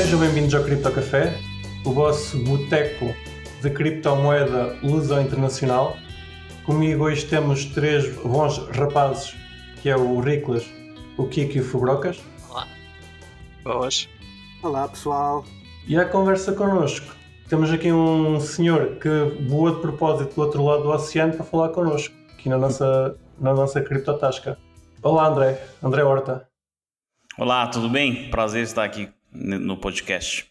Sejam bem-vindos ao Cripto Café, o vosso boteco de criptomoeda luso internacional. Comigo hoje temos três bons rapazes, que é o Riclas, o Kiko e o Fubrocas. Olá. Boas. Olá, pessoal. E à conversa connosco, temos aqui um senhor que voa de propósito do outro lado do oceano para falar connosco, aqui na nossa, na nossa criptotasca. Olá, André. André Horta. Olá, tudo bem? Prazer estar aqui no podcast.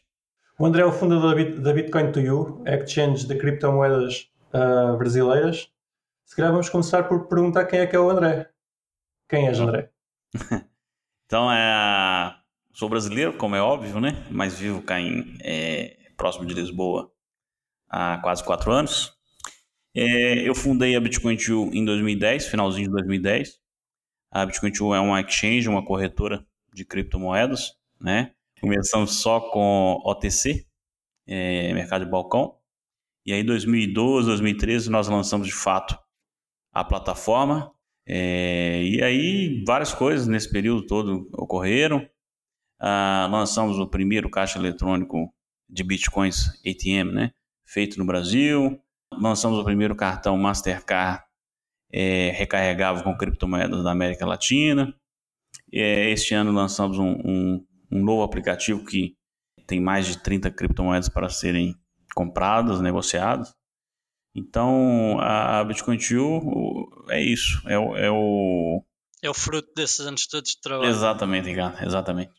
O André é o fundador da Bitcoin to You, exchange de criptomoedas uh, brasileiras. Se calhar vamos começar por perguntar quem é que é o André. Quem és, André? então, é, sou brasileiro, como é óbvio, né? Mas vivo cá em, é, próximo de Lisboa há quase quatro anos. É, eu fundei a Bitcoin to You em 2010, finalzinho de 2010. A Bitcoin to You é uma exchange, uma corretora de criptomoedas, né? Começamos só com OTC, é, mercado de balcão. E aí, em 2012, 2013, nós lançamos de fato a plataforma. É, e aí, várias coisas nesse período todo ocorreram. Ah, lançamos o primeiro caixa eletrônico de bitcoins ATM, né? Feito no Brasil. Lançamos o primeiro cartão Mastercard é, recarregável com criptomoedas da América Latina. É, este ano lançamos um, um um novo aplicativo que tem mais de 30 criptomoedas para serem compradas, negociadas. Então, a Bitcoin to é isso. É o, é o... É o fruto desses anos todos de trabalho. Exatamente, Ricardo. Exatamente.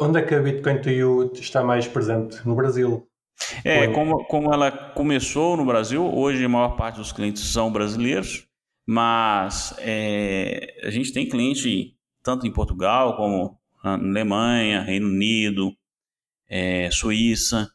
Onde é que a Bitcoin to You está mais presente? No Brasil? É, como, como ela começou no Brasil, hoje a maior parte dos clientes são brasileiros, mas é, a gente tem cliente tanto em Portugal como Alemanha, Reino Unido, é, Suíça,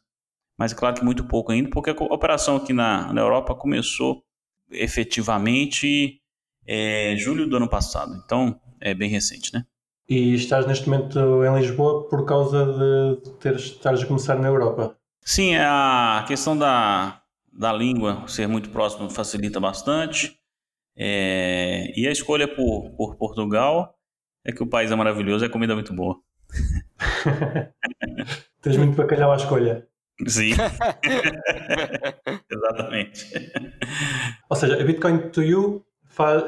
mas é claro que muito pouco ainda, porque a operação aqui na, na Europa começou efetivamente é, julho do ano passado, então é bem recente, né? E estás neste momento em Lisboa por causa de ter, estares a começar na Europa? Sim, a questão da, da língua ser muito próximo facilita bastante. É, e a escolha por, por Portugal é que o país é maravilhoso e a comida é muito boa. Tens muito bacalhau à escolha. Sim. Exatamente. Ou seja, a Bitcoin to You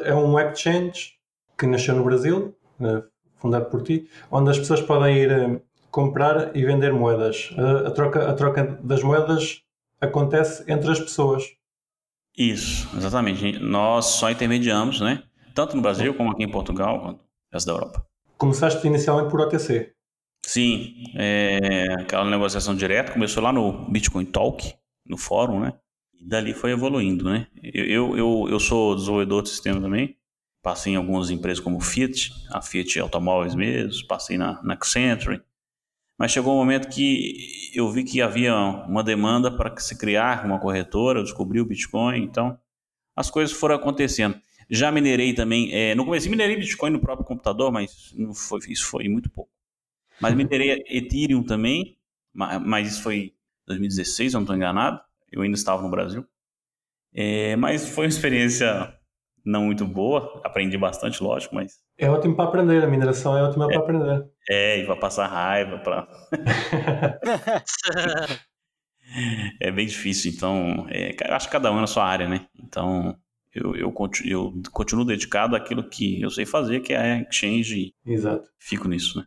é um exchange que nasceu no Brasil, né, fundado por ti, onde as pessoas podem ir eh, comprar e vender moedas. A, troca, a troca das moedas acontece entre as pessoas. Isso, exatamente. Nós só intermediamos, né? Tanto no Brasil como aqui em Portugal, resto da Europa. Começaste inicialmente por OTC? Sim, é, aquela negociação direta começou lá no Bitcoin Talk, no fórum, né? E dali foi evoluindo, né? Eu, eu, eu sou desenvolvedor de sistema também, passei em algumas empresas como Fiat, a Fiat Automóveis mesmo, passei na, na Accenture, mas chegou um momento que eu vi que havia uma demanda para se criar uma corretora, eu descobri o Bitcoin, então as coisas foram acontecendo. Já minerei também, é, no começo minerei Bitcoin no próprio computador, mas não foi, isso foi muito pouco. Mas minerei Ethereum também, mas isso foi 2016, eu não estou enganado. Eu ainda estava no Brasil. É, mas foi uma experiência não muito boa, aprendi bastante, lógico, mas... É ótimo para aprender, a mineração é ótima é, para aprender. É, e para passar raiva, para... é bem difícil, então, é, acho que cada um na sua área, né? Então, eu, eu, continuo, eu continuo dedicado àquilo que eu sei fazer, que é a exchange. Exato. Fico nisso, né?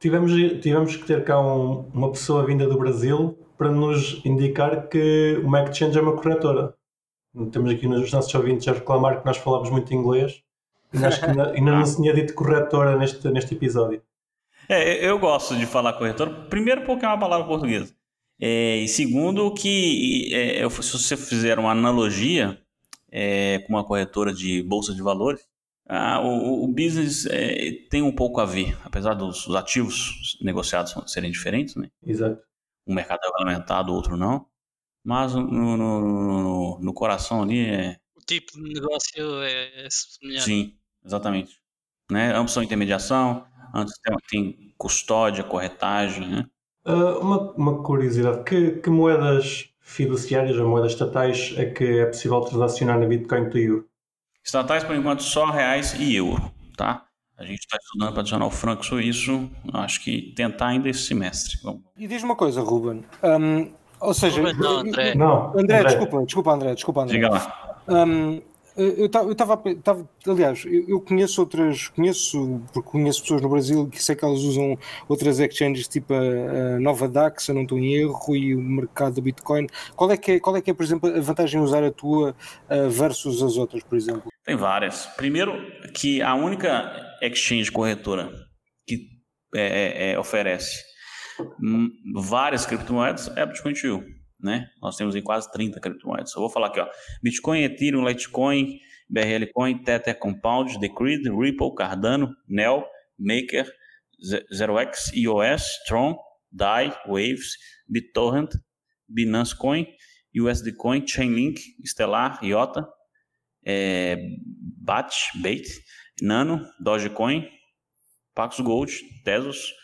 Tivemos, tivemos que ter cá um, uma pessoa vinda do Brasil para nos indicar que uma exchange é uma corretora. Temos aqui nos nossos ouvintes a reclamar que nós falamos muito inglês e acho que ainda, ainda não se tinha dito corretora neste, neste episódio. É, eu gosto de falar corretora, primeiro porque é uma palavra portuguesa. É, e segundo que é, se você fizer uma analogia, é, com uma corretora de bolsa de valores, ah, o, o, business é, tem um pouco a ver, apesar dos ativos negociados serem diferentes, né? Exato. Um mercado é regulamentado, o outro não. Mas no, no, no, no, coração ali é. O tipo de negócio é, é semelhante. Sim, exatamente. Né? Ambos são intermediação, antes tem, tem custódia, corretagem, né? Uh, uma, uma curiosidade, que, que moedas fiduciárias ou moedas estatais é que é possível transacionar na Bitcoin to You? Estatais, por enquanto, só reais e euro, tá? A gente está estudando para adicionar o franco suíço, acho que tentar ainda esse semestre. Vamos. E diz uma coisa, Ruben. Um, ou seja, Ruben, não, André. Não, André, André. desculpa, desculpa, André, desculpa, André. Diga lá. Um, eu estava, aliás, eu, conheço outras, conheço, porque conheço pessoas no Brasil que sei que elas usam outras exchanges tipo a, a Nova DAX, se eu não estou em erro, e o mercado do Bitcoin. Qual é que é, qual é, que é por exemplo, a vantagem de usar a tua uh, versus as outras, por exemplo? Tem várias. Primeiro, que a única exchange corretora que é, é, oferece hum, várias criptomoedas é a Bitcoin Tio né? Nós temos em quase 30 criptomoedas. Eu vou falar aqui, ó. Bitcoin, Ethereum, Litecoin, BRL Coin, Tether Compound, Decreed, Ripple, Cardano, Neo, Maker, ZeroX, EOS, Tron, DAI, Waves, BitTorrent, Binance Coin, USD Coin, Chainlink, Stellar, IOTA, é, BAT, Bait, Nano, Dogecoin, Pax Gold, Tesos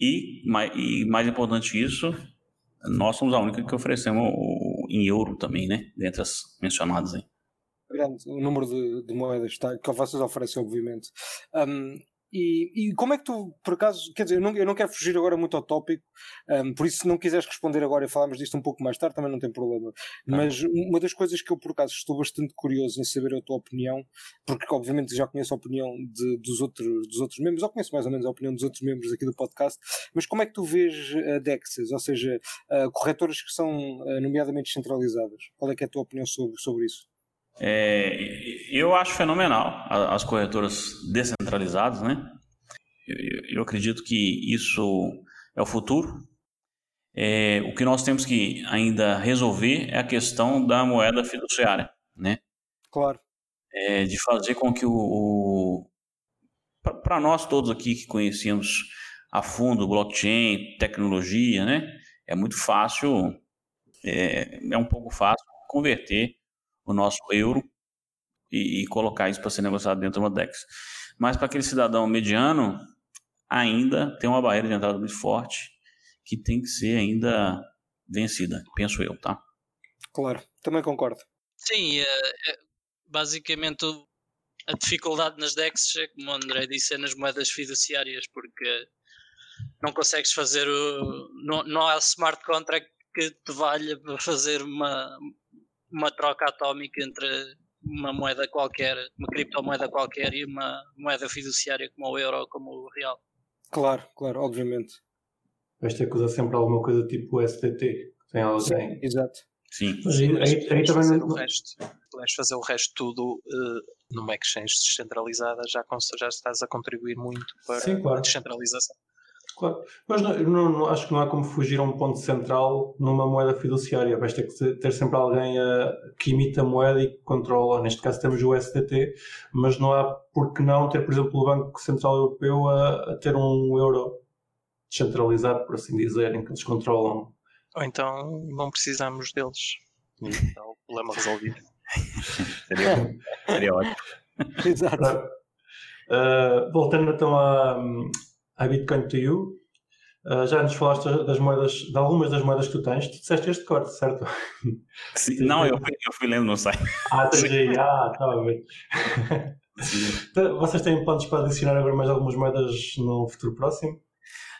e, e mais importante isso, nós somos a única que oferecemos em euro também, né? Dentre as mencionadas aí. O número de, de moedas tá, que vocês oferecem, obviamente. Um, e, e, como é que tu, por acaso, quer dizer, eu não, eu não quero fugir agora muito ao tópico, um, por isso, se não quiseres responder agora e falarmos disto um pouco mais tarde, também não tem problema. Ah. Mas uma das coisas que eu, por acaso, estou bastante curioso em saber a tua opinião, porque obviamente já conheço a opinião de, dos, outros, dos outros membros, ou conheço mais ou menos a opinião dos outros membros aqui do podcast, mas como é que tu vês a DEXs, ou seja, uh, corretoras que são uh, nomeadamente centralizadas? Qual é que é a tua opinião sobre, sobre isso? É, eu acho fenomenal as corretoras descentralizadas, né? Eu, eu acredito que isso é o futuro. É, o que nós temos que ainda resolver é a questão da moeda fiduciária, né? Claro. É, de fazer com que o, o para nós todos aqui que conhecemos a fundo blockchain, tecnologia, né? É muito fácil, é, é um pouco fácil converter o nosso euro e, e colocar isso para ser negociado dentro de uma DEX. Mas para aquele cidadão mediano, ainda tem uma barreira de entrada muito forte que tem que ser ainda vencida, penso eu, tá? Claro, também concordo. Sim, é, é, basicamente a dificuldade nas DEX é, como o André disse, é nas moedas fiduciárias, porque não consegues fazer o. Não, não há smart contract que te valha para fazer uma, uma troca atómica entre uma moeda qualquer, uma criptomoeda qualquer e uma moeda fiduciária como o euro ou como o real. Claro, claro, obviamente. Vais ter que usar sempre alguma coisa tipo o STT. Tem alguém. Sim, exato. Sim. Mas aí, aí, aí também fazer não... o resto. Podes fazer o resto tudo uh, numa exchange descentralizada, já, já estás a contribuir muito para Sim, claro. a descentralização. Claro. Mas não, não, não, acho que não há como fugir a um ponto central numa moeda fiduciária. Vais ter que ter sempre alguém a, que imita a moeda e que controla. Neste caso temos o SDT, mas não há por que não ter, por exemplo, o Banco Central Europeu a, a ter um euro descentralizado, por assim dizer, em que eles controlam. Ou então não precisamos deles. E está o problema resolvido. seria, seria ótimo. Exato. Uh, voltando então a a Bitcoin to You. Uh, já nos falaste das moedas, de algumas das moedas que tu tens. Tu disseste este corte, certo? Sim, não, eu fui, eu fui lendo no site. Ah, tens aí. Ah, estava a ver. Vocês têm planos para adicionar agora mais algumas moedas no futuro próximo?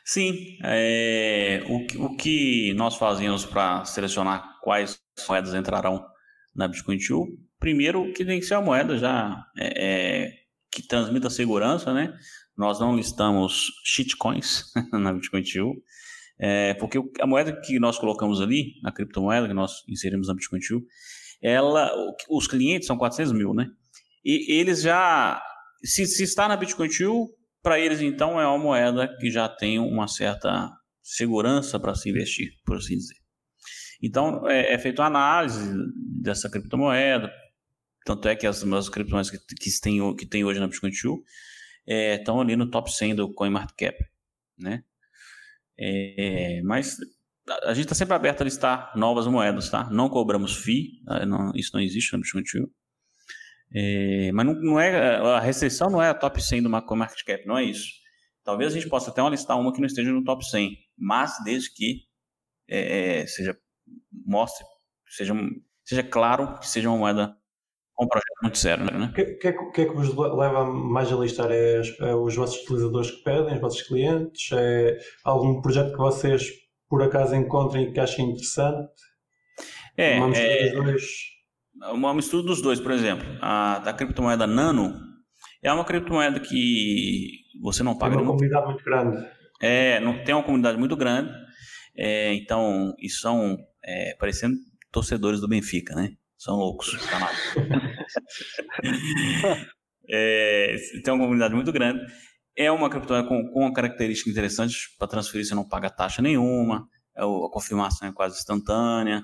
Sim. É, o, o que nós fazemos para selecionar quais moedas entrarão na Bitcoin 2? Primeiro, que tem que ser a moeda já é, é, que transmita segurança, né? Nós não listamos shitcoins na Bitcoin TU, é, porque a moeda que nós colocamos ali, a criptomoeda que nós inserimos na Bitcoin TU, ela, os clientes são 400 mil, né? E eles já, se, se está na Bitcoin TU, para eles então é uma moeda que já tem uma certa segurança para se investir, por assim dizer. Então é, é feita uma análise dessa criptomoeda, tanto é que as, as criptomoedas que, que, tem, que tem hoje na Bitcoin TU, estão é, ali no top 100 do CoinMarketCap, né? É, mas a gente está sempre aberto a listar novas moedas, tá? Não cobramos FII, tá? não, isso não existe no Bitcoin é, mas não, não, é, a restrição não é a top 100 do CoinMarketCap, não é isso. Talvez a gente possa até listar uma que não esteja no top 100, mas desde que é, é, seja mostre, seja, seja claro que seja uma moeda um projeto muito sério, né? O que, que, é, que, é que vos leva mais a listar? É, é, os vossos utilizadores que pedem, os vossos clientes? É algum projeto que vocês por acaso encontrem e que achem interessante? É, uma mistura é, dos dois. Uma mistura dos dois, por exemplo. A, a criptomoeda Nano é uma criptomoeda que você não paga. Tem uma comunidade muito grande. É, não, tem uma comunidade muito grande. É, então, e são é, parecendo torcedores do Benfica, né? São loucos, é, tem uma comunidade muito grande. É uma criptomoeda com, com uma característica interessante para transferir, você não paga taxa nenhuma, é a confirmação é quase instantânea.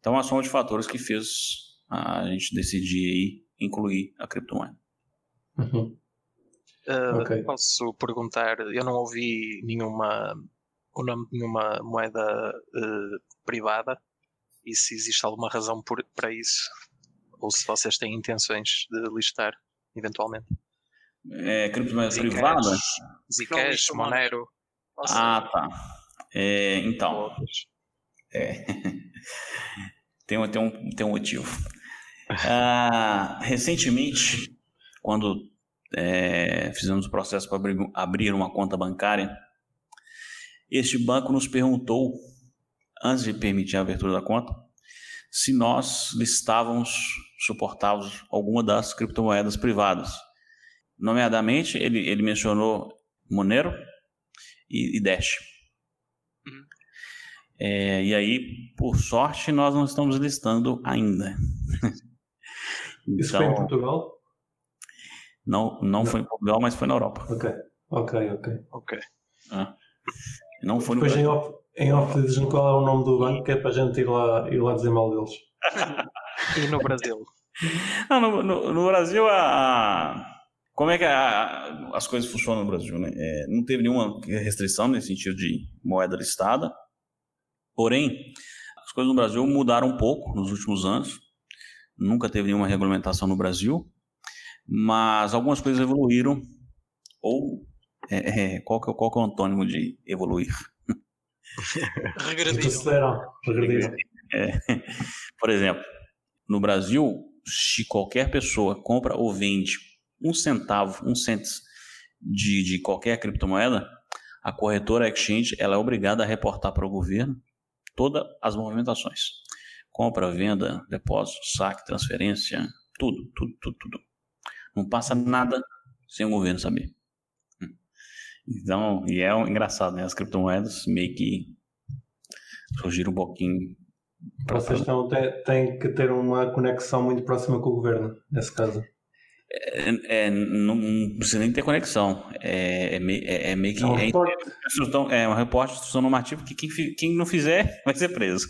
Então, é uma soma de fatores que fez a gente decidir aí incluir a criptomoeda. Uhum. Uh, okay. Posso perguntar, eu não ouvi nenhuma, o nome de nenhuma moeda uh, privada e se existe alguma razão por, para isso ou se vocês têm intenções de listar eventualmente. É, criptomoeda privada? Zcash, Monero. Ah, tá. É, então. É. tem, um, tem, um, tem um motivo. Ah, recentemente, quando é, fizemos o processo para abrir, abrir uma conta bancária, este banco nos perguntou, antes de permitir a abertura da conta, se nós listávamos, suportávamos alguma das criptomoedas privadas. Nomeadamente, ele, ele mencionou Monero e, e Dash. Uhum. É, e aí, por sorte, nós não estamos listando ainda. então, Isso foi em Portugal? Não, não, não, foi em Portugal, mas foi na Europa. Ok, ok, ok. ok. Ah. Não foi no em off, em off dizem qual é o nome do banco, que é para a gente ir lá, ir lá dizer mal deles. e no Brasil? Não, no, no, no Brasil, a, como é que a, as coisas funcionam no Brasil? Né? É, não teve nenhuma restrição nesse sentido de moeda listada, porém, as coisas no Brasil mudaram um pouco nos últimos anos. Nunca teve nenhuma regulamentação no Brasil mas algumas coisas evoluíram, ou é, é, qual, que, qual que é o antônimo de evoluir? Regredir. Regredir. É. Por exemplo, no Brasil, se qualquer pessoa compra ou vende um centavo, um cents de, de qualquer criptomoeda, a corretora exchange ela é obrigada a reportar para o governo todas as movimentações. Compra, venda, depósito, saque, transferência, tudo, tudo, tudo, tudo. Não passa nada sem o governo saber. Então, e é engraçado, né? As criptomoedas meio que surgiram um pouquinho. Vocês estão, têm que ter uma conexão muito próxima com o governo, nesse caso. É, é, não, não, precisa nem ter conexão. É, é, meio, é, é meio que. É um reporte. É, é um reporte de instrução normativa que quem, quem não fizer vai ser preso.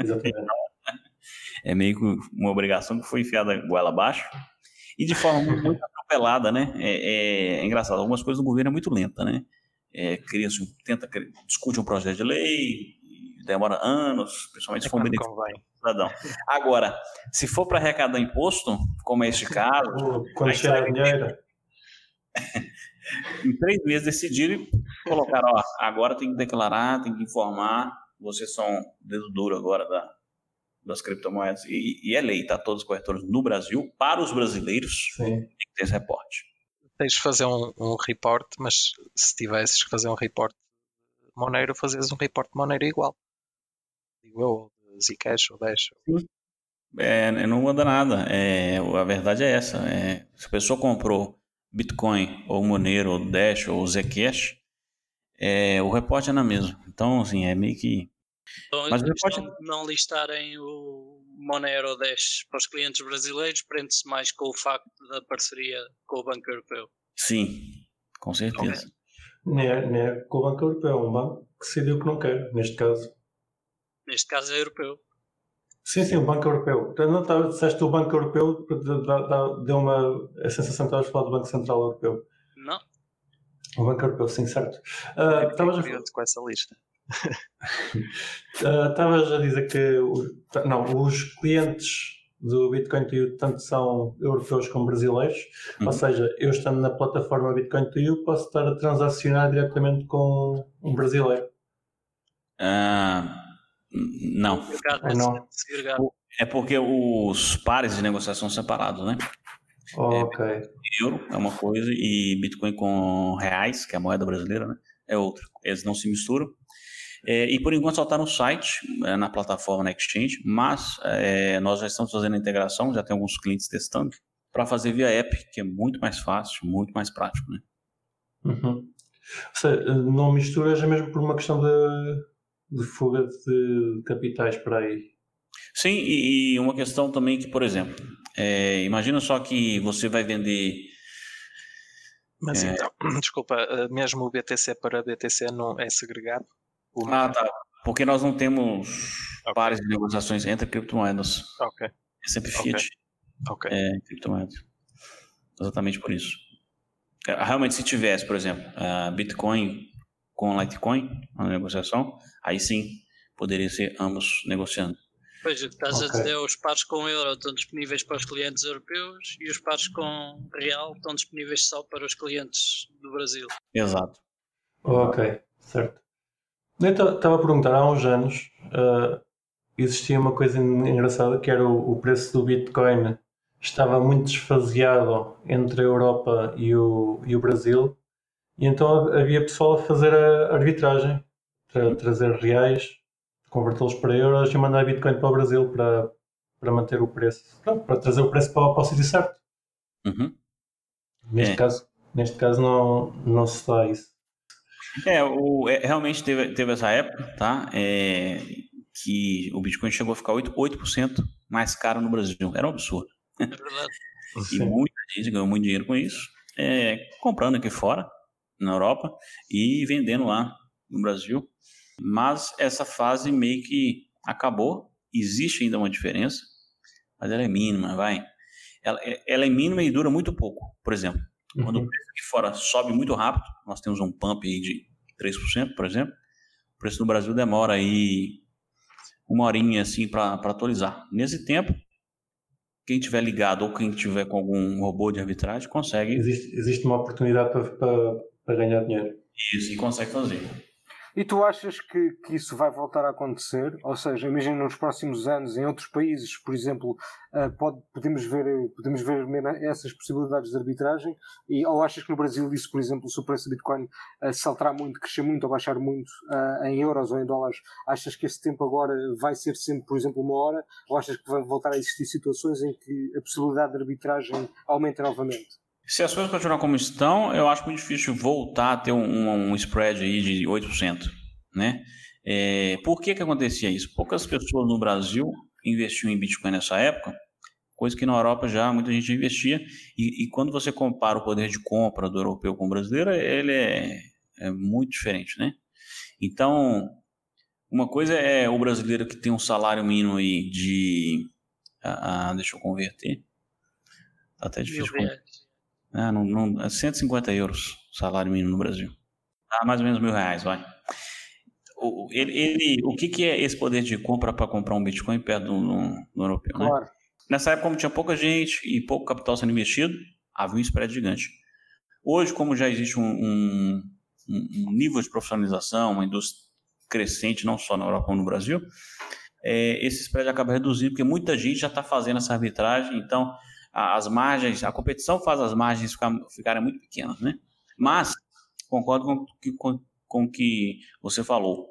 Exatamente. é meio que uma obrigação que foi enfiada goela abaixo e de forma muito atropelada, né? É, é, é, engraçado, algumas coisas do governo é muito lenta, né? É, cria, tenta, discute um projeto de lei, demora anos, principalmente se for um benefício cidadão. Agora, se for para arrecadar imposto, como é este caso, quando chegar dinheiro. em três meses decidiram e colocaram, ó, agora tem que declarar, tem que informar, vocês são dedo duro agora da, das criptomoedas. E, e é lei, tá? Todos os corretores no Brasil, para os brasileiros, Sim. tem que ter esse reporte. Tens de fazer um, um report, mas se tivesses que fazer um report Monero, fazias um report Monero igual. Digo eu, Zcash ou Dash. É, não muda nada. É, a verdade é essa. É, se a pessoa comprou Bitcoin, ou Monero, ou Dash, ou Zcash, é, o reporte é na mesma. Então, assim, é meio que então, Mas pode... não listarem o Monero 10 para os clientes brasileiros prende-se mais com o facto da parceria com o Banco Europeu. Sim, com certeza. Não, é, não é com o Banco Europeu, é um banco que decidiu que não quer, neste caso. Neste caso é europeu. Sim, sim, o Banco Europeu. Não estava, disseste o Banco Europeu, deu uma a sensação que estavas a falar do Banco Central Europeu. Não. O Banco Europeu, sim, certo. Uh, estavas a... com essa lista. Ah, estavas uh, a dizer que não, os clientes do Bitcoin to You tanto são europeus como brasileiros, uhum. ou seja, eu estando na plataforma Bitcoin to You posso estar a transacionar diretamente com um brasileiro. Uh, não. não. É porque os pares de negociação são separados, né? ok. É, euro é uma coisa e Bitcoin com reais, que é a moeda brasileira, né? É outra. Eles não se misturam. É, e por enquanto só está no site, é, na plataforma na Exchange, mas é, nós já estamos fazendo a integração, já tem alguns clientes testando, para fazer via app, que é muito mais fácil, muito mais prático. Né? Uhum. Seja, não misturas é mesmo por uma questão de, de fuga de capitais para aí. Sim, e, e, uma questão também que, por exemplo, é, imagina só que você vai vender. Mas é... então, desculpa, eh, mesmo o BTC para BTC não é segregado? Ah, tá. Porque nós não temos okay. pares de negociações entre criptomoedas. Ok. É sempre Fiat. Ok. É, criptomoedas. Exatamente por isso. É, realmente, se tivesse, por exemplo, Bitcoin com Litecoin na negociação, aí sim poderia ser ambos negociando. Pois, o que estás okay. a dizer, os pares com euro estão disponíveis para os clientes europeus e os pares com real estão disponíveis só para os clientes do Brasil. Exato. Ok, certo. Eu estava a perguntar, há uns anos uh, existia uma coisa engraçada que era o, o, preço do Bitcoin estava muito desfaseado entre a Europa e o, e o Brasil e então havia pessoal a fazer a arbitragem, tra trazer reais convertê-los para euros e mandar Bitcoin para o Brasil para, para manter o preço, para, para trazer o preço para, para o sítio certo. Uhum. Neste, é. caso, neste caso não, não se dá isso. É, o, é, realmente teve, teve essa época, tá? É, que o Bitcoin chegou a ficar 8%, 8% mais caro no Brasil. Era um absurdo. É e muita gente ganhou muito dinheiro com isso, é, comprando aqui fora, na Europa, e vendendo lá no Brasil. Mas essa fase meio que acabou. Existe ainda uma diferença, mas ela é mínima, vai. Ela, ela é mínima e dura muito pouco. Por exemplo, uhum. quando o preço aqui fora sobe muito rápido, nós temos um pump aí de 3%, por exemplo, o preço no Brasil demora aí uma horinha assim para atualizar. Nesse tempo, quem tiver ligado ou quem tiver com algum robô de arbitragem consegue. Existe, existe uma oportunidade para ganhar dinheiro. Isso, e consegue fazer. E tu achas que, que isso vai voltar a acontecer? Ou seja, imagina nos próximos anos, em outros países, por exemplo, uh, pode, podemos, ver, podemos ver essas possibilidades de arbitragem? E, ou achas que no Brasil isso, por exemplo, se o preço do Bitcoin uh, saltar muito, crescer muito ou baixar muito uh, em euros ou em dólares, achas que esse tempo agora vai ser sempre, por exemplo, uma hora? Ou achas que vai voltar a existir situações em que a possibilidade de arbitragem aumenta novamente? Se as coisas continuarem como estão, eu acho muito difícil voltar a ter um, um spread aí de 8%. Né? É, por que, que acontecia isso? Poucas pessoas no Brasil investiam em Bitcoin nessa época, coisa que na Europa já muita gente investia. E, e quando você compara o poder de compra do europeu com o brasileiro, ele é, é muito diferente. Né? Então, uma coisa é o brasileiro que tem um salário mínimo aí de. Ah, ah deixa eu converter. Tá até difícil. Ah, não, não, é 150 euros salário mínimo no Brasil. Ah, mais ou menos mil reais, vai. O, ele, ele, o que, que é esse poder de compra para comprar um Bitcoin perto do, do, do europeu? Né? Claro. Né? Nessa época, como tinha pouca gente e pouco capital sendo investido, havia um spread gigante. Hoje, como já existe um, um, um nível de profissionalização, uma indústria crescente, não só na Europa como no Brasil, é, esse spread acaba reduzindo, porque muita gente já está fazendo essa arbitragem, então as margens, a competição faz as margens ficar, ficarem muito pequenas, né? Mas, concordo com, com, com o que você falou.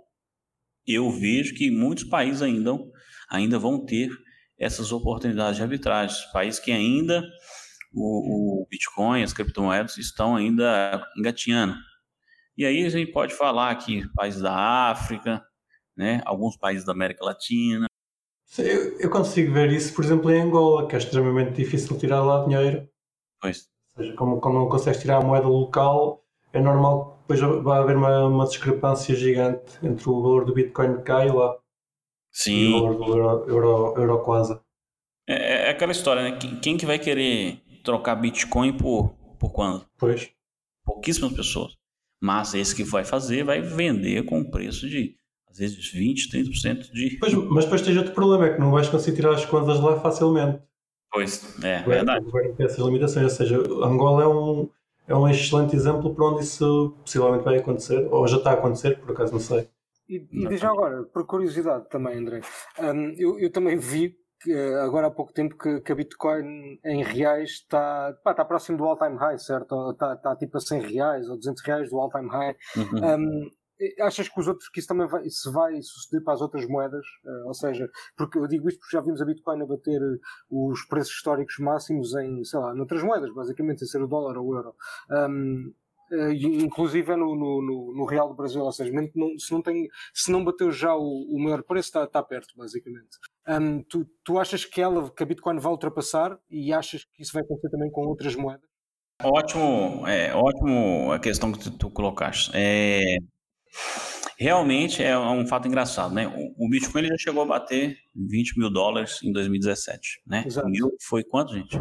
Eu vejo que muitos países ainda, ainda vão ter essas oportunidades de arbitragem. Países que ainda o, o Bitcoin, as criptomoedas estão ainda engatinhando. E aí a gente pode falar aqui países da África, né, alguns países da América Latina, eu, eu consigo ver isso, por exemplo, em Angola, que é extremamente difícil tirar lá dinheiro. Pois. Ou seja, como, como não consegues tirar a moeda local, é normal que depois vai haver uma, uma discrepância gigante entre o valor do Bitcoin que cai lá Sim. e o valor do euro, euro, euro quase. É, é, aquela história, né? Quem que vai querer trocar Bitcoin por, por quando? Pois. Pouquíssimas pessoas. Mas esse que vai fazer vai vender com preço de às vezes 20, 30% de. Pois, mas depois tens outro problema, é que não vais conseguir tirar as contas lá facilmente. Pois, é, o verdade. O governo tem essas limitações, ou seja, Angola é um, é um excelente exemplo para onde isso possivelmente vai acontecer, ou já está a acontecer, por acaso não sei. E, e já agora, por curiosidade também, André, um, eu, eu também vi agora há pouco tempo que, que, a Bitcoin em reais está, pá, está próximo do all-time high, certo? Está, está tipo a 100 reais ou 200 reais do all-time high. Uhum. Um, achas que os outros que isso também vai, se vai suceder para as outras moedas? Uh, ou seja, porque eu digo isto porque já vimos a Bitcoin a bater os preços históricos máximos em, sei lá, noutras moedas, basicamente, sem ser o dólar ou o euro. Um, Uh, inclusive no, no, no, Real do Brasil, ou seja, não, se, não tem, se não bateu já o, o maior preço, está, está perto, basicamente. Um, tu, tu achas que ela, que a Bitcoin vai ultrapassar e achas que isso vai acontecer também com outras moedas? Ótimo, é, ótimo a questão que tu, tu colocaste. É, realmente é um fato engraçado, né? O, Bitcoin ele já chegou a bater 20 mil dólares em 2017, né? Exato. Mil foi quanto, gente?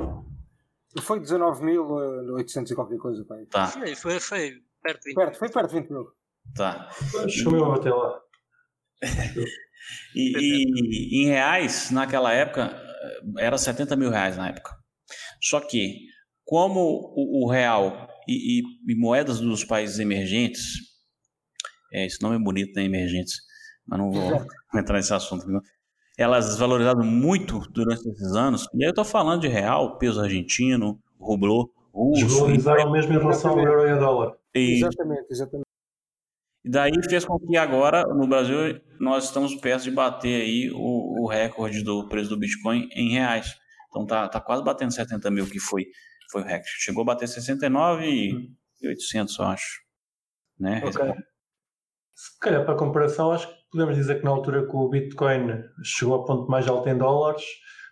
Foi 19.800 e qualquer coisa, pai. Tá. Foi, foi, foi perto de 20 perto, Foi perto de 20 mil. Tá. Chegou até lá. e, e, em reais, naquela época, era 70 mil reais na época. Só que, como o, o real e, e, e, moedas dos países emergentes, é, esse nome é bonito, né? Emergentes, mas não vou entrar nesse assunto. Não elas desvalorizaram muito durante esses anos. E aí eu estou falando de real, peso argentino, rublô, russo. Desvalorizaram mesmo em relação ao euro e ao dólar. E, exatamente, exatamente. E daí fez com que agora, no Brasil, nós estamos perto de bater aí o, o recorde do preço do Bitcoin em reais. Então tá, tá quase batendo 70 mil, que foi, foi o recorde. Chegou a bater 69 e 800, eu acho. Né? Okay. Se calhar, para comparação, acho que podemos dizer que na altura que o Bitcoin chegou ao ponto mais alto em dólares,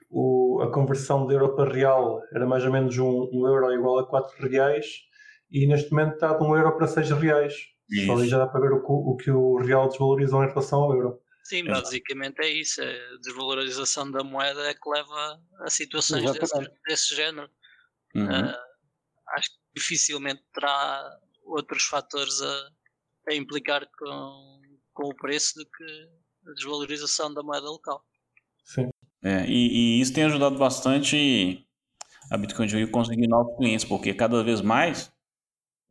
o, a conversão de euro para real era mais ou menos um, um euro igual a 4 reais e neste momento está de 1 euro para 6 reais. Isso. Só ali já dá para ver o, o, que o real desvalorizou em relação ao euro. Sim, basicamente é isso. A desvalorização da moeda é que leva a situações desse, desse, género. Uhum. Uh, acho que dificilmente terá outros fatores a, a implicar com com o preço do que a desvalorização da moeda local. Sim. É, e, e, isso tem ajudado bastante a Bitcoin de conseguir novos clientes, porque cada vez mais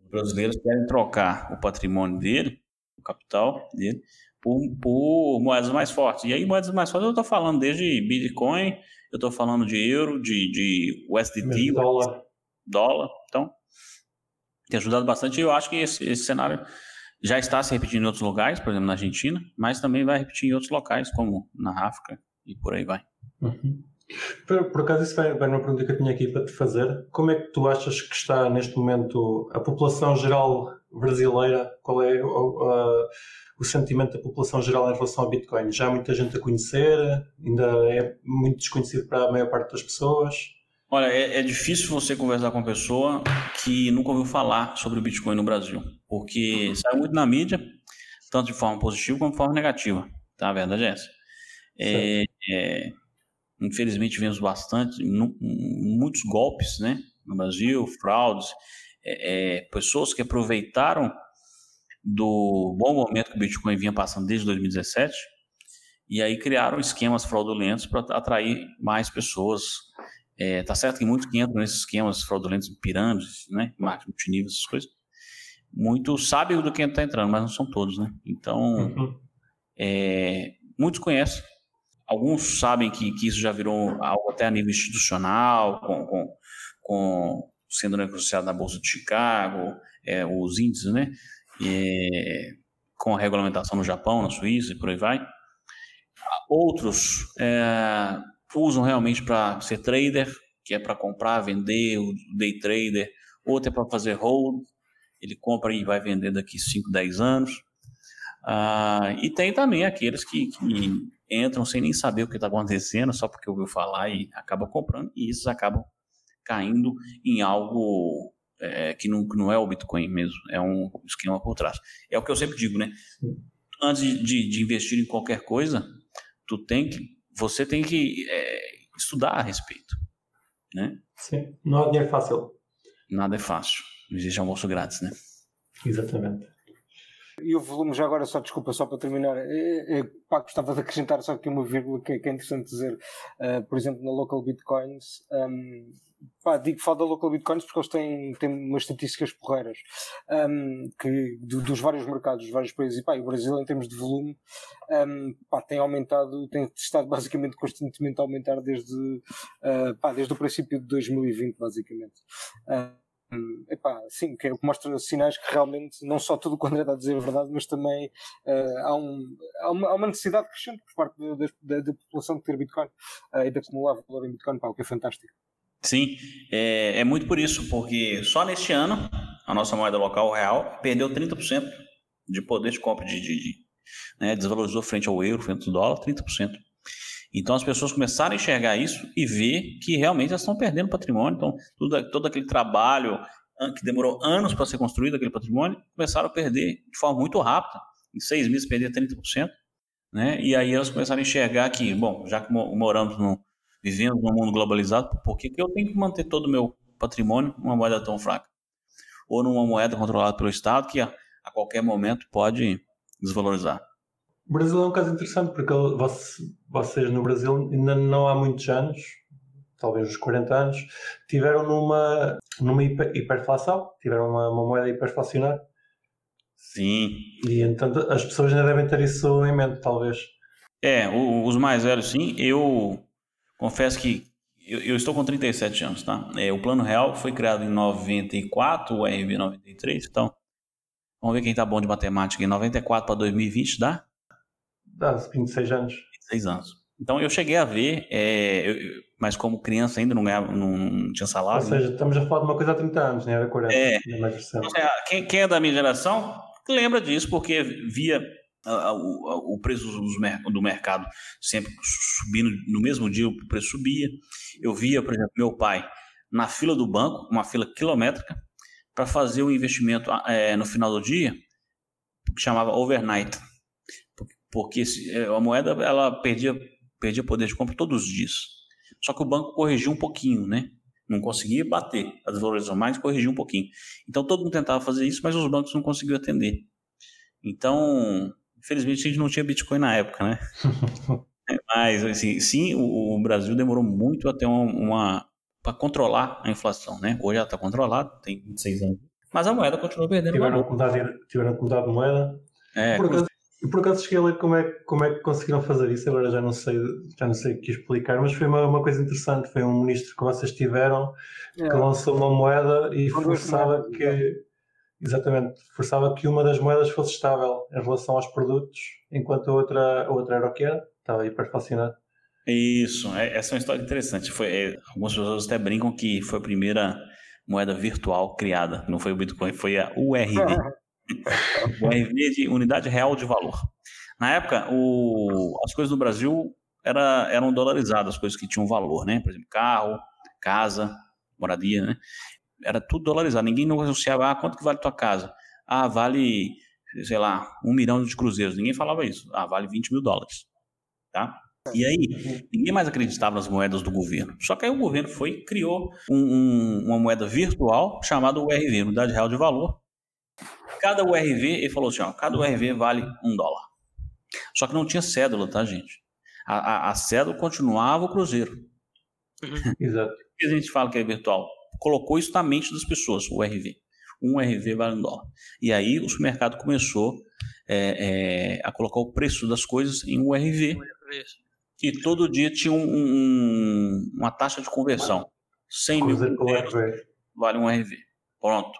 os brasileiros querem trocar o patrimônio dele, o capital dele, por, por moedas mais fortes. E aí, moedas mais fortes, eu estou falando desde Bitcoin, eu estou falando de euro, de, de USDT, dólar. dólar. Então, tem ajudado bastante. E eu acho que esse, esse cenário já está se repetindo em outros lugares, por exemplo, na Argentina, mas também vai repetir em outros locais, como na África e por aí vai. Uhum. Por, por acaso, isso vai, vai uma pergunta que eu tinha aqui para te fazer. Como é que tu achas que está neste momento a população geral brasileira? Qual é o, o, o sentimento da população geral em relação ao Bitcoin? Já há muita gente a conhecer? Ainda é muito desconhecido para a maior parte das pessoas? Olha, é, é, difícil você conversar com uma pessoa que nunca ouviu falar sobre o Bitcoin no Brasil, porque sai muito na mídia, tanto de forma positiva como de forma negativa, tá? A verdade é essa. É, é, infelizmente vemos bastante, muitos golpes, né, no Brasil, fraudes, é, é, pessoas que aproveitaram do bom momento que o Bitcoin vinha passando desde 2017 e aí criaram esquemas fraudulentos para atrair mais pessoas é, tá certo que muitos que entram nesses esquemas fraudulentos, pirâmides, né, marketing multinível, essas coisas, muitos sabem do que está entrando, mas não são todos, né? Então, uhum. é, muitos conhecem. Alguns sabem que, que isso já virou algo até a nível institucional, com, com, com sendo negociado na Bolsa de Chicago, é, os índices, né? É, com a regulamentação no Japão, na Suíça e por aí vai. Outros é, usam realmente para ser trader, que é para comprar, vender, o day trader, outro é para fazer hold, ele compra e vai vender daqui 5, 10 anos. Ah, e tem também aqueles que, que, entram sem nem saber o que está acontecendo, só porque ouviu falar e acaba comprando, e esses acabam caindo em algo é, que, não, que não é o Bitcoin mesmo, é um esquema por trás. É o que eu sempre digo, né? Antes de, de investir em qualquer coisa, tu tem que você tem que é, estudar a respeito. Né? Sim, não é fácil. Nada é fácil. Não existe almoço grátis, né? Exatamente. E o volume, já agora, só desculpa, só para terminar, é, é, pá, gostava de acrescentar só aqui uma vírgula que, que é interessante dizer. Uh, por exemplo, na Local Bitcoins, um, pá, digo da local bitcoins porque eles têm, têm umas estatísticas porreiras um, que, do, dos vários mercados, dos vários países. E pá, o Brasil, em termos de volume, um, pá, tem aumentado, tem estado basicamente constantemente a aumentar desde, uh, pá, desde o princípio de 2020, basicamente. Uh, epá, sim, que é o que mostra sinais que realmente não só tudo o que o André está a dizer é verdade, mas também uh, há, um, há, uma, há, uma, necessidade crescente por parte da, da, da população de ter Bitcoin uh, e de acumular valor em Bitcoin, pá, o que é fantástico. Sim, é, é muito por isso, porque só neste ano a nossa moeda local, o real, perdeu 30% de poder de compra, de, de, de né, desvalorizou frente ao euro, frente ao dólar, 30%. Então as pessoas começaram a enxergar isso e ver que realmente elas estão perdendo patrimônio. Então, tudo, todo aquele trabalho que demorou anos para ser construído, aquele patrimônio, começaram a perder de forma muito rápida. Em seis meses, perder 30%. Né? E aí elas começaram a enxergar que, bom, já que moramos, no, vivendo num mundo globalizado, por que, que eu tenho que manter todo o meu patrimônio numa moeda tão fraca? Ou numa moeda controlada pelo Estado que a, a qualquer momento pode desvalorizar. O Brasil é um caso interessante porque vocês no Brasil ainda não há muitos anos, talvez uns 40 anos, tiveram numa, numa hiper, hiperflação, tiveram uma, uma moeda hiperflacionária. Sim. E então as pessoas ainda devem ter isso em mente, talvez. É, os mais velhos sim. Eu confesso que eu, eu estou com 37 anos, tá? É, o Plano Real foi criado em 94, o RV 93, então vamos ver quem tá bom de matemática. Em 94 para 2020 dá? Dá 26 anos. 26 anos. Então eu cheguei a ver, é, eu, mas como criança ainda não, ganhava, não, não, tinha salário. Ou seja, estamos a falar de uma coisa há 30 anos, né? Era 40. É. Quem, quem, é da minha geração lembra disso, porque via o, o preço do mercado sempre subindo, no mesmo dia o preço subia. Eu via, por exemplo, meu pai na fila do banco, uma fila quilométrica, para fazer um investimento é, no final do dia, que chamava overnight porque é, a moeda ela perdia, perdia poder de compra todos os dias. Só que o banco corrigiu um pouquinho, né? Não conseguia bater a desvalorização mais, corrigiu um pouquinho. Então todo mundo tentava fazer isso, mas os bancos não conseguiam atender. Então, infelizmente a gente não tinha Bitcoin na época, né? mas assim, sim, o, o, Brasil demorou muito até uma, uma para controlar a inflação, né? Hoje ela está controlada, tem 26 anos. Mas a moeda continua perdendo tiveram valor. Tiveram que mudar de moeda. É, por acaso, por acaso cheguei a ler como é, como é que conseguiram fazer isso, agora já não sei, já não sei o que explicar, mas foi uma, uma coisa interessante. Foi um ministro que vocês tiveram é. que lançou uma moeda e forçava que exatamente, forçava que uma das moedas fosse estável em relação aos produtos, enquanto a outra, a outra era o que era, estava hiperflacionada. Isso, é, essa é uma história interessante. Foi, é, algumas pessoas até brincam que foi a primeira moeda virtual criada, não foi o Bitcoin, foi a URV. o RV de unidade real de valor. Na época, o, as coisas no Brasil era, eram dolarizadas, as coisas que tinham valor, né? Por exemplo, carro, casa, moradia, né? Era tudo dolarizado. Ninguém não associava, ah, quanto que vale tua casa? Ah, vale, sei lá, um milhão de cruzeiros. Ninguém falava isso. Ah, vale 20 mil dólares. Tá? E aí, ninguém mais acreditava nas moedas do governo. Só que aí o governo foi e criou um, um, uma moeda virtual chamada URV, Unidade Real de Valor, cada URV, ele falou assim, ó, cada URV vale um dólar. Só que não tinha cédula, tá, gente? A, a, a cédula continuava o cruzeiro. Exato. Por que a gente fala que é virtual? Colocou isso na mente das pessoas, o URV. Um URV vale um dólar. E aí o supermercado começou é, é, a colocar o preço das coisas em URV. E todo dia tinha um, um, uma taxa de conversão. 100 mil vale um URV. Pronto.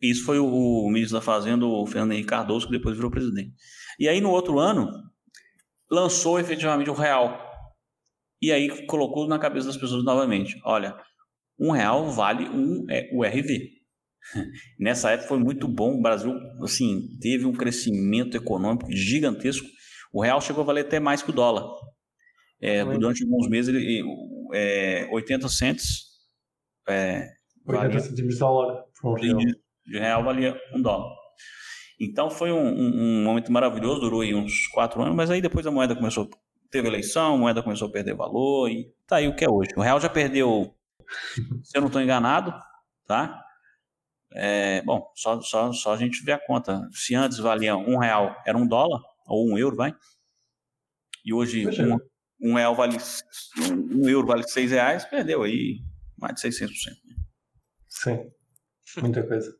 Isso foi o, ministro da Fazenda, o Fernando Henrique Cardoso, que depois virou presidente. E aí, no outro ano, lançou efetivamente o real. E aí colocou na cabeça das pessoas novamente: olha, um real vale um é, o RV. Nessa época foi muito bom. O Brasil, assim, teve um crescimento econômico gigantesco. O real chegou a valer até mais que o dólar. É, durante alguns meses, ele, é, 80 cents. É, 80 centímetros de dólar. De real valia um dólar. Então foi um, um, um, momento maravilhoso, durou aí uns quatro anos, mas aí depois a moeda começou, teve eleição, a moeda começou a perder valor e tá aí o que é hoje. O real já perdeu, se eu não estou enganado, tá? É, bom, só, só, só a gente vê a conta. Se antes valia um real, era um dólar, ou um euro, vai. E hoje um, um, real vale, um euro vale seis reais, perdeu aí mais de 600%. Né? Sim, muita coisa.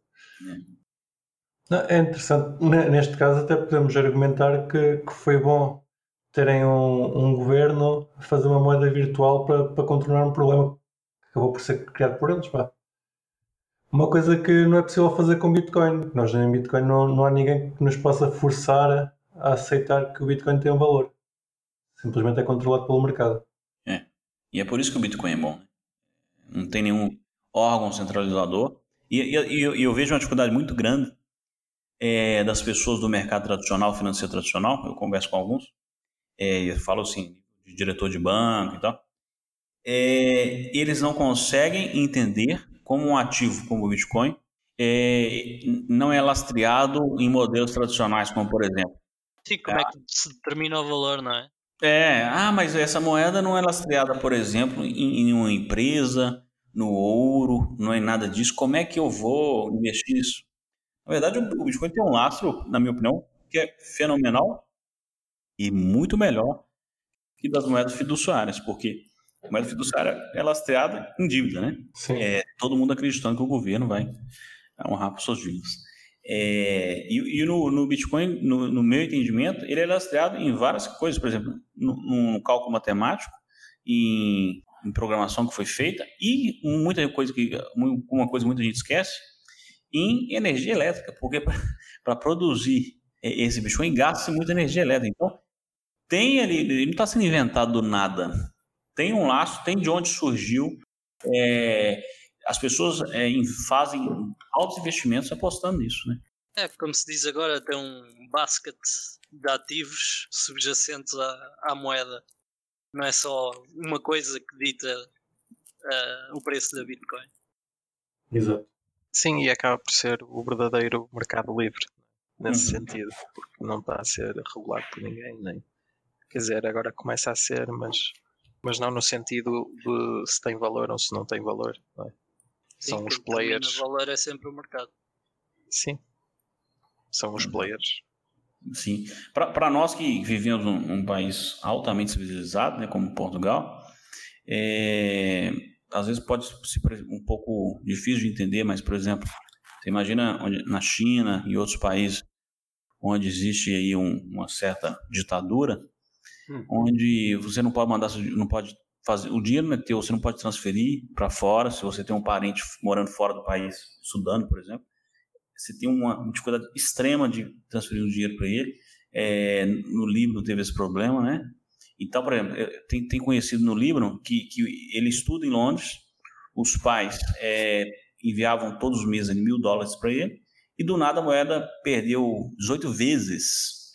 É. é interessante. Neste caso, até podemos argumentar que, que foi bom terem um, um, governo a fazer uma moeda virtual para, para contornar um problema acabou por ser criado por eles. Pá. Uma coisa que não é possível fazer com Bitcoin. Nós em Bitcoin não, não há ninguém que nos possa forçar a aceitar que o Bitcoin tem um valor. Simplesmente é controlado pelo mercado. É. E é por isso que o Bitcoin é bom. Não tem nenhum órgão centralizador. E, e, e eu, eu, vejo uma dificuldade muito grande é, das pessoas do mercado tradicional, financeiro tradicional. Eu converso com alguns. É, eu falo assim, de diretor de banco e tal. É, eles não conseguem entender como um ativo como o Bitcoin é, não é lastreado em modelos tradicionais, como por exemplo. Sim, como é que se determina o valor, não é? É, ah, mas essa moeda não é lastreada, por exemplo, em, em uma empresa, no ouro, não é nada disso. Como é que eu vou investir nisso? Na verdade, o Bitcoin tem um lastro, na minha opinião, que é fenomenal e muito melhor que das moedas fiduciárias, porque moeda fiduciária é lastreada em dívida, né? Sim. É, todo mundo acreditando que o governo vai honrar suas dívidas. É, e, e no, no, Bitcoin, no, no, meu entendimento, ele é lastreado em várias coisas, por exemplo, no, no cálculo matemático, em, em, programação que foi feita e muita coisa que uma coisa que muita gente esquece em energia elétrica, porque para produzir esse Bitcoin gasta muita energia elétrica. Então tem ali, ele não está sendo inventado do nada. Tem um laço, tem de onde surgiu. É, as pessoas é, fazem altos investimentos apostando nisso, né? É, como se diz agora, tem um basket de ativos subjacentes à, à moeda. Não é só uma coisa que dita uh, o preço da Bitcoin. Exato. Sim, e acaba por ser o verdadeiro mercado livre nesse uhum. sentido, porque não está a ser regulado por ninguém, nem. Quer dizer, agora começa a ser, mas, mas não no sentido de se tem valor ou se não tem valor. Não é? São Sim, os players. O valor é sempre o mercado. Sim. São os players. Sim. Para nós que vivemos num, um país altamente civilizado, né, como Portugal, é, às vezes pode ser um pouco difícil de entender, mas, por exemplo, você imagina onde, na China e outros países onde existe aí um, uma certa ditadura, hum. onde você não pode mandar, não pode fazer, o dinheiro não é teu, você não pode transferir para fora, se você tem um parente morando fora do país, estudando, por exemplo, você tem uma dificuldade extrema de transferir o dinheiro para ele. É, no Líbano teve esse problema, né? Então, por exemplo, tem, tem conhecido no Líbano que, que ele estuda em Londres, os pais é, enviavam todos os meses mil dólares para ele, e do nada a moeda perdeu 18 vezes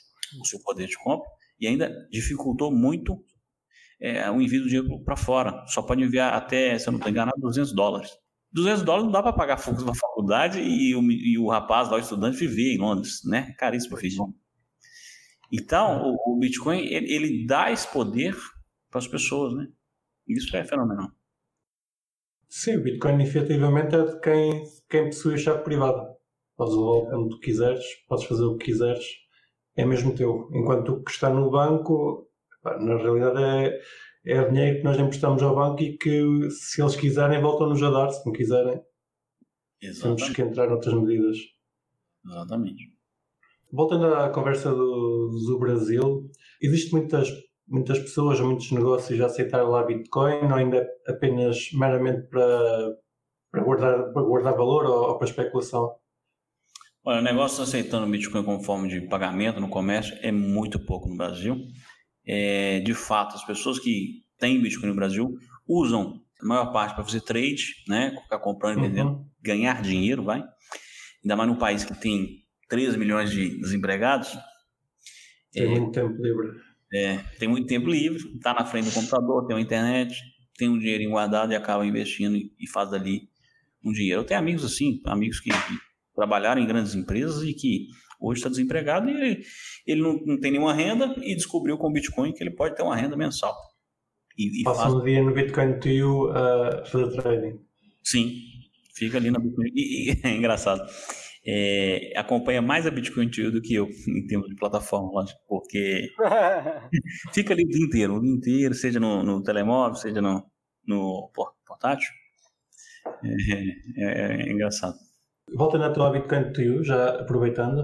o seu poder de compra e ainda dificultou muito é, o envio do dinheiro para fora. Só pode enviar até, se eu não estou enganado, 200 dólares. 200 dólares não dá para pagar focos na faculdade e o, e o rapaz lá, o estudante, viver em Londres, né? Caríssimo para Então, o, o Bitcoin, ele, ele, dá esse poder para as pessoas, né? Isso é fenomenal. Sim, o Bitcoin efetivamente é de quem, quem possui a chave privada. Podes levá-lo quando tu quiseres, podes fazer o que quiseres, é mesmo teu. Enquanto o que está no banco na realidade é, é dinheiro que nós emprestamos ao banco e que se eles quiserem voltam-nos a dar, se não quiserem Exatamente. temos que entrar noutras medidas. Exatamente. Voltando à conversa do, do Brasil, existe muitas, muitas pessoas ou muitos negócios a aceitar lá Bitcoin ou ainda apenas meramente para, para, guardar, para guardar valor ou, ou para especulação? Olha, o negócio aceitando Bitcoin como forma de pagamento no comércio é muito pouco no Brasil é, de fato, as pessoas que têm Bitcoin no Brasil usam a maior parte para fazer trade, né? Ficar comprando e vendendo, uhum. ganhar dinheiro, vai. Ainda mais num país que tem 13 milhões de desempregados. Tem é, muito tempo livre. É, tem muito tempo livre, está na frente do computador, tem uma internet, tem um dinheiro guardado e acaba investindo e faz ali um dinheiro. Eu tenho amigos assim, amigos que, que trabalharam em grandes empresas e que hoje está desempregado e ele, ele não, não, tem nenhuma renda e descobriu com o Bitcoin que ele pode ter uma renda mensal. E, e Passa faz... um dia no Bitcoin to you uh, fazer trading. Sim, fica ali na Bitcoin. E, e é engraçado. É, acompanha mais a Bitcoin to you do que eu em termos de plataforma, lógico, porque fica ali o dia inteiro, o dia inteiro, seja no, no telemóvel, seja no, no portátil. É, é, é engraçado. Voltando à tua Bitcoin to You, já aproveitando,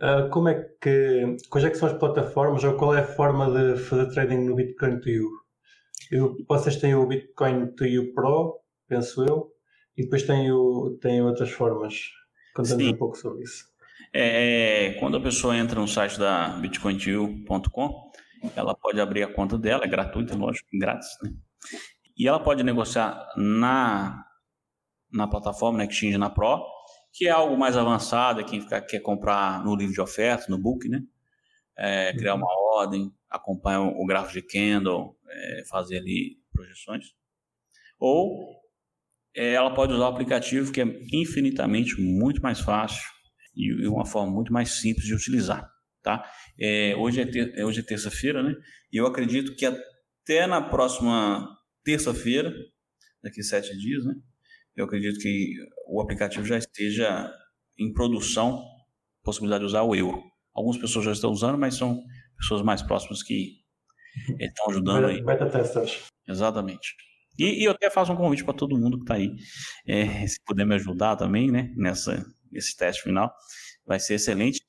uh, como é que, quais é que são as plataformas ou qual é a forma de fazer trading no Bitcoin to You? Eu, vocês têm o Bitcoin to You Pro, penso eu, e depois têm, o, têm outras formas. Conta-nos um pouco sobre isso. É, é, quando a pessoa entra no site da bitcointoyou.com, ela pode abrir a conta dela, é gratuita, lógico, grátis, né? E ela pode negociar na, na plataforma, na Exchange, na Pro, que é algo mais avançado, é quem fica, quer comprar no livro de ofertas, no book, né? É, criar uma ordem, acompanhar o gráfico de candle, é, fazer ali projeções. Ou é, ela pode usar o aplicativo que é infinitamente muito mais fácil e uma forma muito mais simples de utilizar. Tá? É, hoje é, ter, é, hoje é terça-feira, né? E eu acredito que até na próxima terça-feira, daqui sete dias, né? Eu acredito que o aplicativo já esteja em produção, possibilidade de usar o euro. Algumas pessoas já estão usando, mas são pessoas mais próximas que estão ajudando aí. Beta testers. Exatamente. E, e, eu até faço um convite para todo mundo que está aí, é, se puder me ajudar também, né, nessa, nesse teste final, vai ser excelente.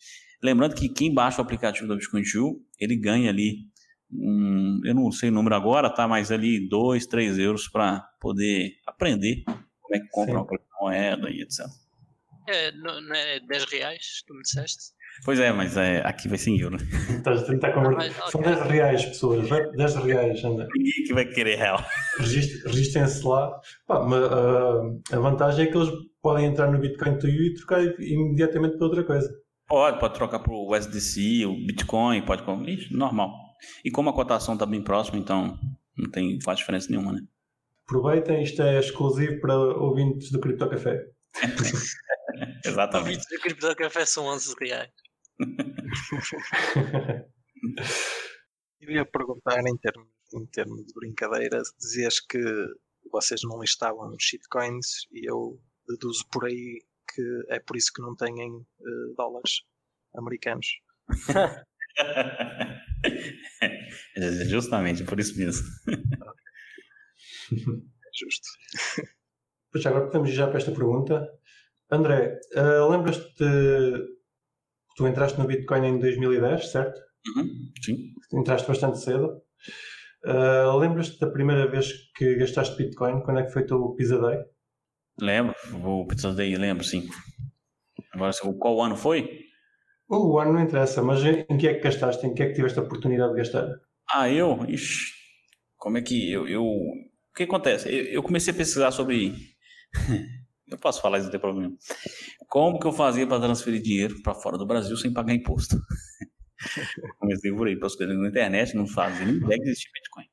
Lembrando que quem baixa o aplicativo da Bitcoin Tool, ele ganha ali, um, eu não sei o número agora, tá, mas ali 2, 3 euros para poder aprender como é que compra Sim. uma moeda e etc. É, não é 10 reais, tu me disseste? Pois é, mas é, aqui vai ser em euro. Estás a tentar converter. Ah, São 10 reais, pessoas. 10 reais, anda. Ninguém que vai querer real. Registrem-se lá. Pá, mas, uh, a vantagem é que eles podem entrar no Bitcoin to you e trocar imediatamente para outra coisa. Pode, pode trocar para o USDC, o Bitcoin, pode. Ixi, normal. E como a cotação está bem próxima, então não tem, faz diferença nenhuma, né? Aproveitem, isto é exclusivo para ouvintes do Cripto Café. Exatamente. Ouvintes do Cripto Café são 11 reais. Eu ia perguntar em termos, em termos de brincadeira, dizias que vocês não listavam shitcoins e eu deduzo por aí que é por isso que não têm uh, dólares americanos. Justamente, por isso mesmo. Justo. Pois agora podemos ir já para esta pergunta. André, uh, lembras-te de... Tu entraste no Bitcoin em 2010, certo? Uhum, sim. Entraste bastante cedo. Uh, lembras-te da primeira vez que gastaste Bitcoin? Quando é que foi o teu Pizza Day? Lembro, o Pizza Day, lembro, sim. Agora, qual ano foi? O ano não interessa, mas em que é que gastaste? Em que é que tiveste a oportunidade de gastar? Ah, eu? Ixi, como é que eu... eu... O que acontece? Eu, comecei a pesquisar sobre Eu posso falar isso, não tem problema. Como que eu fazia para transferir dinheiro para fora do Brasil sem pagar imposto? Comecei por aí, pesquisando na internet, não fazia nem ideia que existia Bitcoin.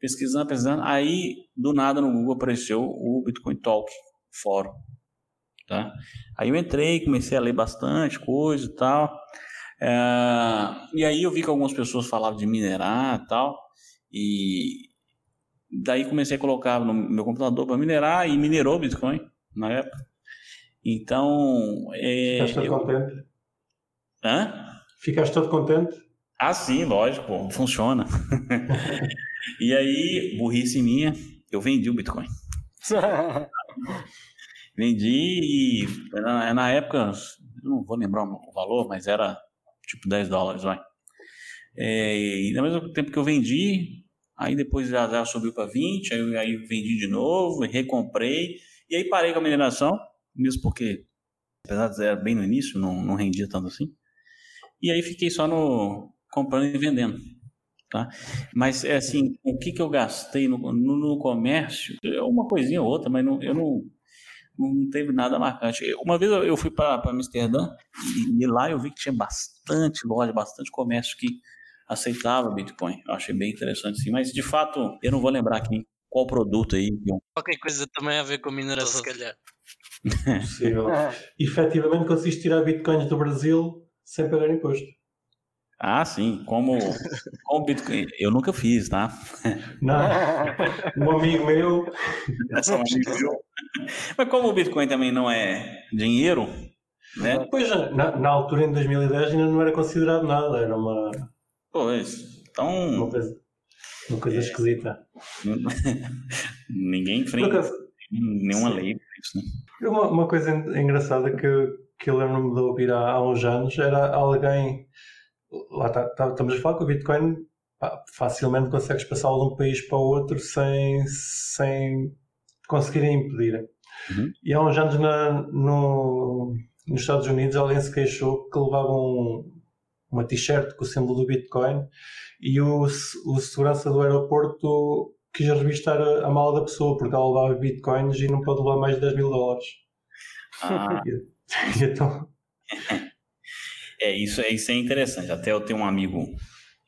Pesquisando, pesquisando, aí do nada no Google apareceu o Bitcoin Talk fórum. Tá? Aí eu entrei, comecei a ler bastante coisa e tal. É, e aí eu vi que algumas pessoas falavam de minerar e tal. E daí comecei a colocar no meu computador para minerar e minerou Bitcoin na época. Então. É, Ficaste todo eu... contente? Hã? Ficaste todo contente? Ah, sim, lógico, funciona. e aí, burrice minha, eu vendi o Bitcoin. vendi e na, na época, não vou lembrar o valor, mas era tipo 10 dólares, vai. É, e ao mesmo tempo que eu vendi, aí depois já, já subiu para 20, aí, aí vendi de novo, recomprei e aí parei com a mineração, mesmo porque, apesar de ser bem no início, não, não rendia tanto assim. E aí fiquei só no comprando e vendendo. Tá? Mas é assim, o que, que eu gastei no, no, no comércio? É uma coisinha ou outra, mas não, eu não, não teve nada marcante. Uma vez eu fui para Amsterdã e, e, lá eu vi que tinha bastante loja, bastante comércio que aceitava Bitcoin. Eu achei bem interessante, sim. Mas de fato, eu não vou lembrar aqui qual produto aí. Qualquer coisa também a ver com mineração, se calhar. Possível. Efetivamente conseguiste tirar bitcoins do Brasil sem pagar imposto. Ah, sim. Como, como Bitcoin. Eu nunca fiz, tá? Não. Um amigo meu. É um amigo meu. Mas como o Bitcoin também não é dinheiro, né? Pois, na, na altura, em 2010, ainda não era considerado nada. Era uma. Pois. Então. Uma coisa, uma coisa é... esquisita. Ninguém enfrenta. nenhuma Sim. lei isso, né? Uma, uma coisa engraçada que, que eu lembro-me de ouvir há, há uns anos era alguém. Lá tá, tá, estamos a falar que o Bitcoin facilmente consegues passá-lo de um país para o outro sem, sem conseguirem impedir. Uhum. E há uns anos na, no, nos Estados Unidos alguém se queixou que levava um, uma t-shirt com o símbolo do Bitcoin e o, o segurança do aeroporto quis revistar a, a mala da pessoa porque ela levava bitcoins e não pode levar mais de 10 mil dólares. Ah. e, então... É, isso, é, isso é interessante. Até eu tenho um amigo,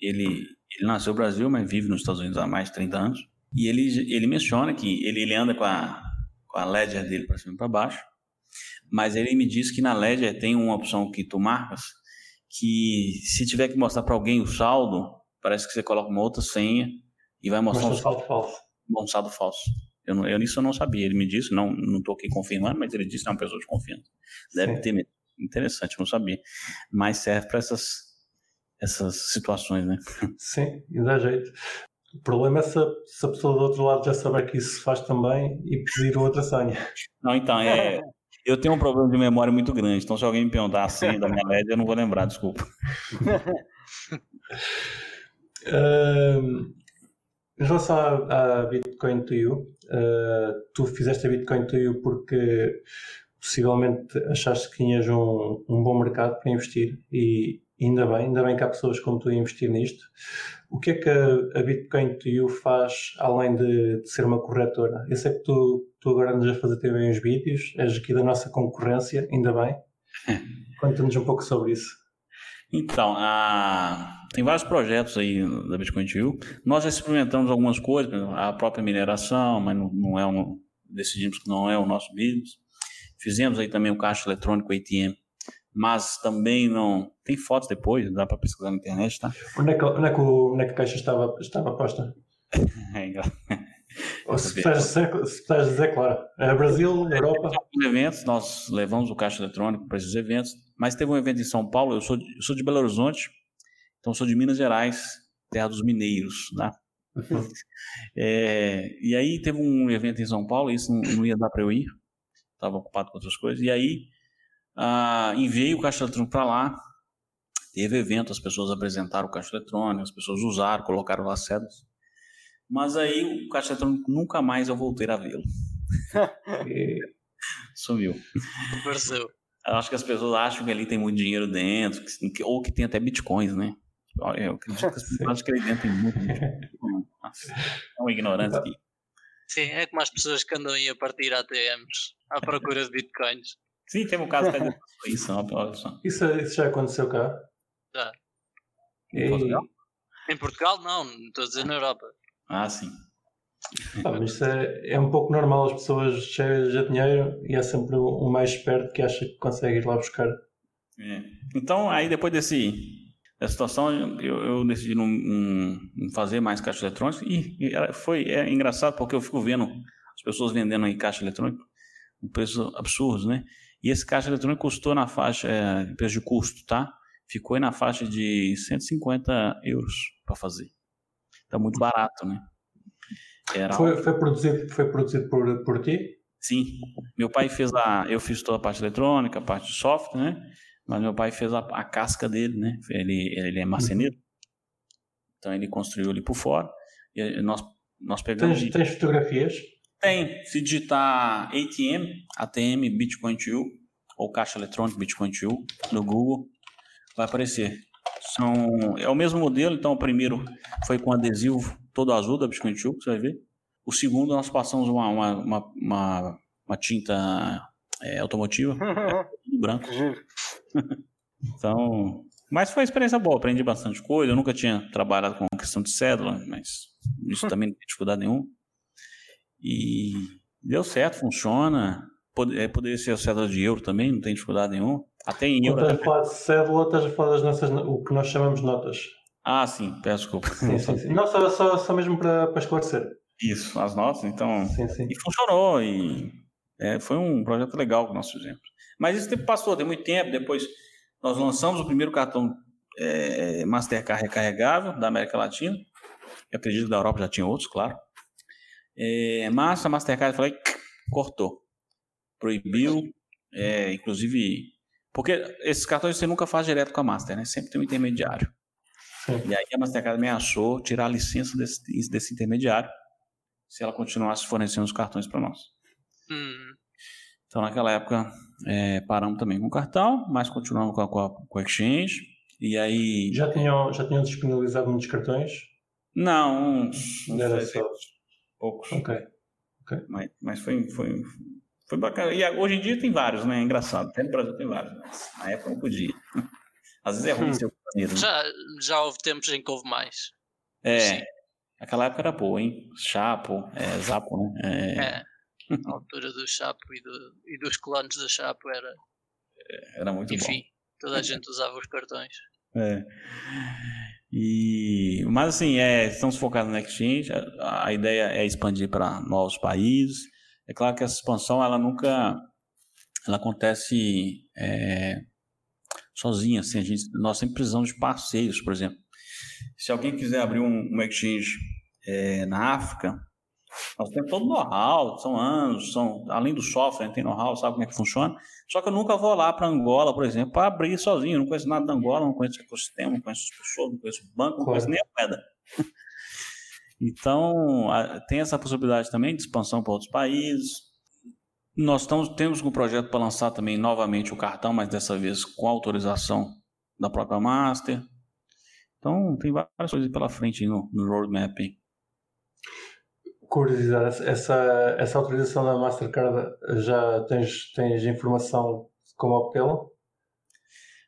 ele, ele nasceu no Brasil, mas vive nos Estados Unidos há mais de 30 anos. E ele, ele menciona que ele, ele anda com a, com a ledger dele para cima e para baixo. Mas ele me disse que na ledger tem uma opção que tu marcas que se tiver que mostrar para alguém o saldo, parece que você coloca uma outra senha e vai mostrar um saldo falso. Um saldo falso. Eu, não, eu nisso eu não sabia. Ele me disse, não não estou aqui confirmando, mas ele disse que é uma pessoa de confiança. Deve Sim. ter interessante, não sabia. Mas serve para essas essas situações, né? Sim, e dá jeito. O problema é se a, se a pessoa do outro lado já saber que isso se faz também e pedir outra senha. Não, então, é, eu tenho um problema de memória muito grande, então se alguém me perguntar a senha da minha LED, eu não vou lembrar, desculpa. uh, em relação à, à Bitcoin to You, uh, tu fizeste a Bitcoin to You porque possivelmente achaste que tinhas um, um bom mercado para investir e ainda bem, ainda bem que há pessoas como tu a investir nisto. O que é que a, a Bitcoin to You faz além de, de, ser uma corretora? Eu sei que tu, tu agora andas a fazer também uns vídeos, és aqui da nossa concorrência, ainda bem. Conta-nos um pouco sobre isso. Então, a tem vários projetos aí da Bitcoin View. Nós já experimentamos algumas coisas, a própria mineração, mas não, não é um, decidimos que não é o nosso business. Fizemos aí também o caixa eletrônico ATM, mas também não. Tem fotos depois, dá para pesquisar na internet, tá? Onde é que, onde é que, onde é que a caixa estava, estava posta? é, se puderes dizer, claro. É Brasil, Europa. Eventos, nós levamos o caixa eletrônico para esses eventos, mas teve um evento em São Paulo, eu sou, eu sou de Belo Horizonte, então, sou de Minas Gerais, terra dos mineiros, né? Uhum. É, e aí teve um evento em São Paulo, isso não, não ia dar para eu ir, estava ocupado com outras coisas. E aí ah, enviei o caixa eletrônico para lá, teve evento, as pessoas apresentaram o caixa eletrônico, as pessoas usaram, colocaram lá cédulas. Mas aí o caixa eletrônico nunca mais eu voltei a vê-lo. Sumiu. Apareceu. Acho que as pessoas acham que ali tem muito dinheiro dentro, que, ou que tem até bitcoins, né? Eu acredito que as pessoas acreditam muito. Nossa, é uma ignorância aqui. Sim, é como as pessoas que andam aí a partir ATMs à procura de bitcoins. Sim, tem um caso que é isso, isso, isso já aconteceu cá? Já. Em Portugal? Em Portugal não, estou a dizer na Europa. Ah, sim. Ah, mas isso é, é um pouco normal, as pessoas cheias de dinheiro e é sempre o mais esperto que acha que consegue ir lá buscar. É. Então, aí depois desse a situação, eu, eu decidi não, não, fazer mais caixa eletrônica e, e foi é engraçado porque eu fico vendo as pessoas vendendo aí caixa eletrônica um preço absurdo, né? E esse caixa eletrônico custou na faixa, é, preço de custo, tá? Ficou aí na faixa de 150 euros para fazer. Tá muito barato, né? Era foi, foi produzido, foi produzido por, por ti? Sim. Meu pai fez a. Eu fiz toda a parte eletrônica, a parte de software, né? Mas meu pai fez a, a casca dele, né? Ele, ele é marceneiro. Então ele construiu ali por fora. E nós, nós pegamos. Tem, tem fotografias? Tem. Se digitar ATM, ATM Bitcoin 2 ou caixa eletrônica Bitcoin 2 no Google, vai aparecer. São, é o mesmo modelo, então o primeiro foi com adesivo todo azul da Bitcoin 2, você vai ver. O segundo nós passamos uma, uma, uma, uma, uma tinta é, automotiva, branco. então, mas foi uma experiência boa, aprendi bastante coisa. Eu nunca tinha trabalhado com questão de cédula, mas isso também não tem dificuldade nenhuma. E deu certo, funciona. É, poderia ser a cédula de euro também, não tem dificuldade nenhuma. Até em euro. Estás a falar de cédula, estás a falar das nossas, o que nós chamamos notas. Ah, sim, peço desculpa. Sim, sim, sim. Não, só, só, só mesmo para, para esclarecer. Isso, as notas, então. Sim, sim. E funcionou, e é, foi um projeto legal que nós fizemos. Mas isso passou, tem muito tempo. Depois nós lançamos o primeiro cartão é, Mastercard recarregável da América Latina. Eu acredito que da Europa já tinha outros, claro. É, mas a Mastercard falou, cortou. Proibiu, é, inclusive. Porque esses cartões você nunca faz direto com a Master, né? Sempre tem um intermediário. Sim. E aí a Mastercard ameaçou tirar a licença desse, desse intermediário se ela continuasse fornecendo os cartões para nós. Hum. Então naquela época é, paramos também com o cartão, mas continuamos com a, com a, com a Exchange. E aí. Já tinham, já tinham disponibilizado muitos cartões? Não, uns. Não era só. Poucos. Ok. okay. Mas, mas foi, foi, foi bacana. E hoje em dia tem vários, né? É engraçado. Até no Brasil tem vários, mas na época não podia. Às vezes é ruim hum. ser companheiro. Né? Já, já houve tempos em que houve mais. É. Sim. Aquela época era boa, hein? Chapo, é, Zapo, né? É. é. A altura do Chapo e, do, e dos clones da Chapo era. É, era muito Enfim, bom. toda a gente usava os cartões. É. E, mas assim, é, estamos focados no Exchange. A, a ideia é expandir para novos países. É claro que essa expansão ela nunca ela acontece é, sozinha. Assim, a gente, nós sempre precisamos de parceiros, por exemplo. Se alguém quiser abrir um, um exchange é, na África, nós temos todo o know-how, são anos, são, além do software, tem know-how, sabe como é que funciona. Só que eu nunca vou lá para Angola, por exemplo, para abrir sozinho. Eu não conheço nada da Angola, não conheço o ecossistema, não conheço as pessoas, não conheço o banco, não conheço nem a moeda. Então, tem essa possibilidade também de expansão para outros países. Nós estamos, temos um projeto para lançar também novamente o cartão, mas dessa vez com autorização da própria Master. Então, tem várias coisas pela frente no, no roadmap. Curiosidade, essa, essa autorização da Mastercard já tens, tens informação como obtê-la?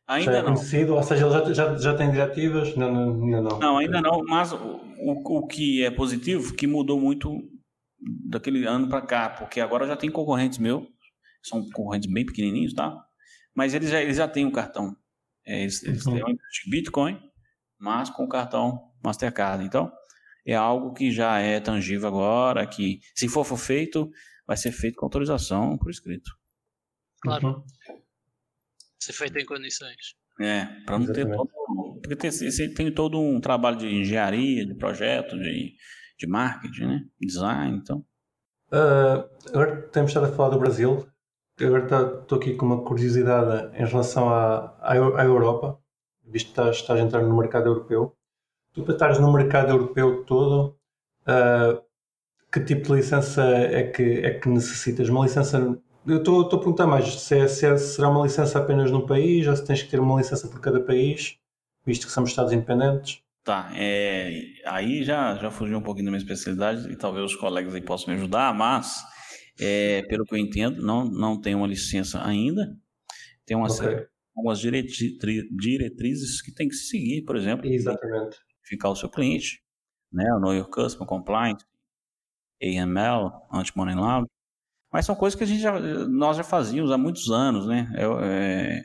Ainda já é não. conhecido? Ou seja, ele já, já, já tem diretivas? Não, não, ainda não. Não, ainda não, mas o, o que é positivo, que mudou muito daquele ano para cá, porque agora já tem concorrentes meus, são concorrentes bem pequenininhos, tá? Mas eles já, eles já têm o um cartão. É, eles, eles uhum. têm um Bitcoin, mas com o cartão Mastercard. Então, é algo que já é tangível agora, que se for, for feito, vai ser feito com autorização por escrito. Claro. Uhum. Ser feito em condições. É, para não ter todo. Porque tem, tem todo um trabalho de engenharia, de projeto, de, de marketing, né? Design, então. Uh, agora temos estado a falar do Brasil. Agora estou tá, aqui com uma curiosidade em relação à, à, Europa, visto que estás, estás a entrar no mercado europeu. Tu, para estares no mercado europeu todo, uh, que tipo de licença é que, é que necessitas? Uma licença. Eu estou a perguntar mais se, é, se é, será uma licença apenas num país ou se tens que ter uma licença por cada país, visto que somos Estados independentes. Tá, é, aí já, já fugiu um pouquinho da minha especialidade e talvez os colegas aí possam me ajudar, mas é, pelo que eu entendo, não, não tem uma licença ainda. Tem uma okay. algumas diretrizes que tem que se seguir, por exemplo. Exatamente identificar o seu cliente, né? O Know Your Customer, Compliance, AML, Anti-Money Laundering. Mas são coisas que a gente já, nós já fazíamos há muitos anos, né? É, é,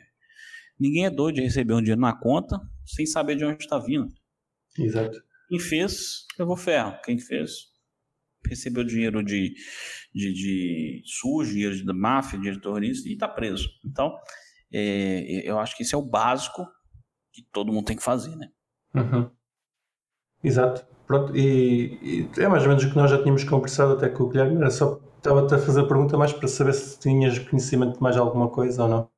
ninguém é doido de receber um dinheiro na conta sem saber de onde está vindo. Exato. Quem fez, levou ferro. Quem fez, recebeu dinheiro de, de, de sujo, dinheiro de máfia, dinheiro de terrorista e está preso. Então, é, eu acho que esse é o básico que todo mundo tem que fazer, né? Uhum. Exato. Pronto, e, e, é mais ou menos o que nós já tínhamos conversado até com o Guilherme. Era só estava-te a fazer a pergunta mais para saber se tinhas conhecimento de mais alguma coisa ou não.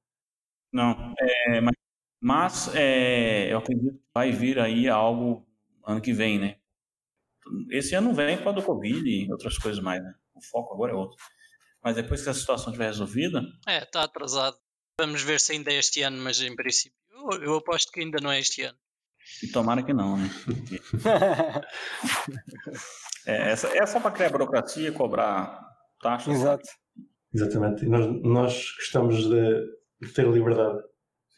Não, é, mas, mas é, eu acredito que vai vir aí algo ano que vem, né? Esse ano vem para do Covid e outras coisas mais, né? O foco agora é outro. Mas depois que a situação estiver resolvida. É, está atrasado. Vamos ver se ainda é este ano, mas em princípio. Eu, eu aposto que ainda não é este ano. E tomara que não, né? é, essa, é só para criar burocracia, cobrar taxas. Exato. Exatamente. E nós, nós gostamos de, ter liberdade.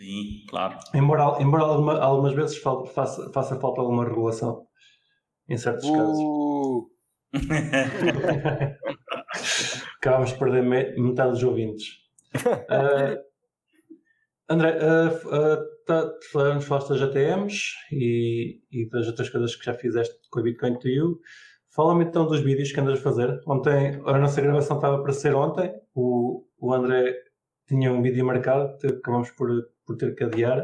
Sim, claro. Embora, embora alguma, algumas vezes faça, faça falta alguma regulação. Em certos uh. casos. Acabamos de perder metade dos ouvintes. Uh, André, uh, uh, tá, falamos, falaste das ATMs e, e, das outras coisas que já fizeste com a Bitcoin to You. Fala-me então dos vídeos que andas a fazer. Ontem, a nossa gravação estava para ser ontem. O, o André tinha um vídeo marcado, acabamos por, por ter que adiar.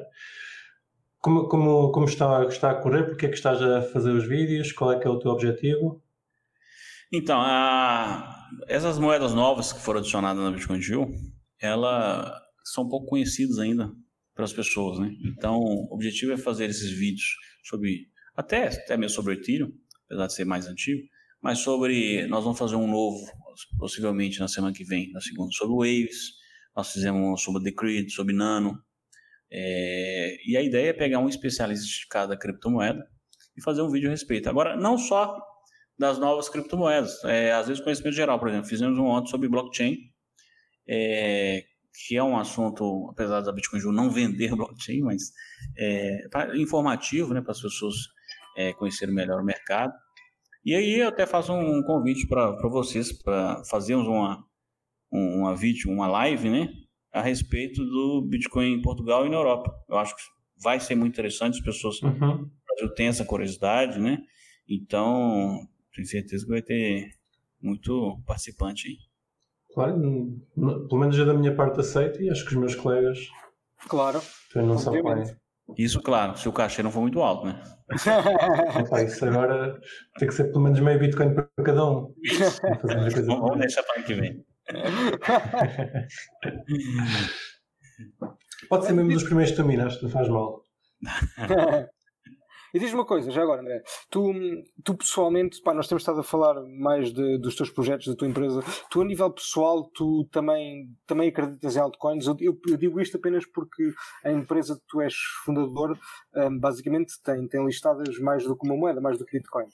Como, como, como está, está a correr? Porque é que estás a fazer os vídeos? Qual é que é o teu objetivo? Então, a... essas moedas novas que foram adicionadas na Bitcoin Gil, elas são pouco conhecidas ainda para as pessoas, né? Então, o objetivo é fazer esses vídeos sobre, até, até mesmo sobre o Ethereum, apesar de ser mais antigo, mas sobre, nós vamos fazer um novo, possivelmente na semana que vem, na segunda, sobre Waves, nós fizemos sobre o Decred, sobre Nano, é, e a ideia é pegar um especialista de cada criptomoeda e fazer um vídeo a respeito. Agora, não só das novas criptomoedas, é, às vezes conhecimento geral, por exemplo, fizemos um ontem sobre blockchain, é, que é um assunto, apesar da Bitcoin Ju não vender blockchain, mas é, informativo, né, para as pessoas é, conhecerem melhor o mercado. E aí eu até faço um convite para vocês, para fazermos uma, uma vídeo, uma live, né, a respeito do Bitcoin em Portugal e na Europa. Eu acho que vai ser muito interessante, as pessoas uhum. Brasil têm essa curiosidade, né, então tenho certeza que vai ter muito participante aí. Claro, pelo menos eu da minha parte aceito e acho que os meus colegas claro, também não são. Isso, claro, se o cachê não for muito alto, né? Opa, isso agora tem que ser pelo menos meio Bitcoin para cada um. Vamos deixar para ano que vem. Pode ser mesmo dos primeiros que tu minas, não faz mal. E diz uma coisa, já agora, André, tu, tu pessoalmente, pá, nós temos estado a falar mais de, dos teus projetos, da tua empresa, tu a nível pessoal, tu também, também acreditas em altcoins? Eu, eu, eu digo isto apenas porque a empresa que tu és fundador, um, basicamente, tem, tem listadas mais do que uma moeda, mais do que Bitcoin.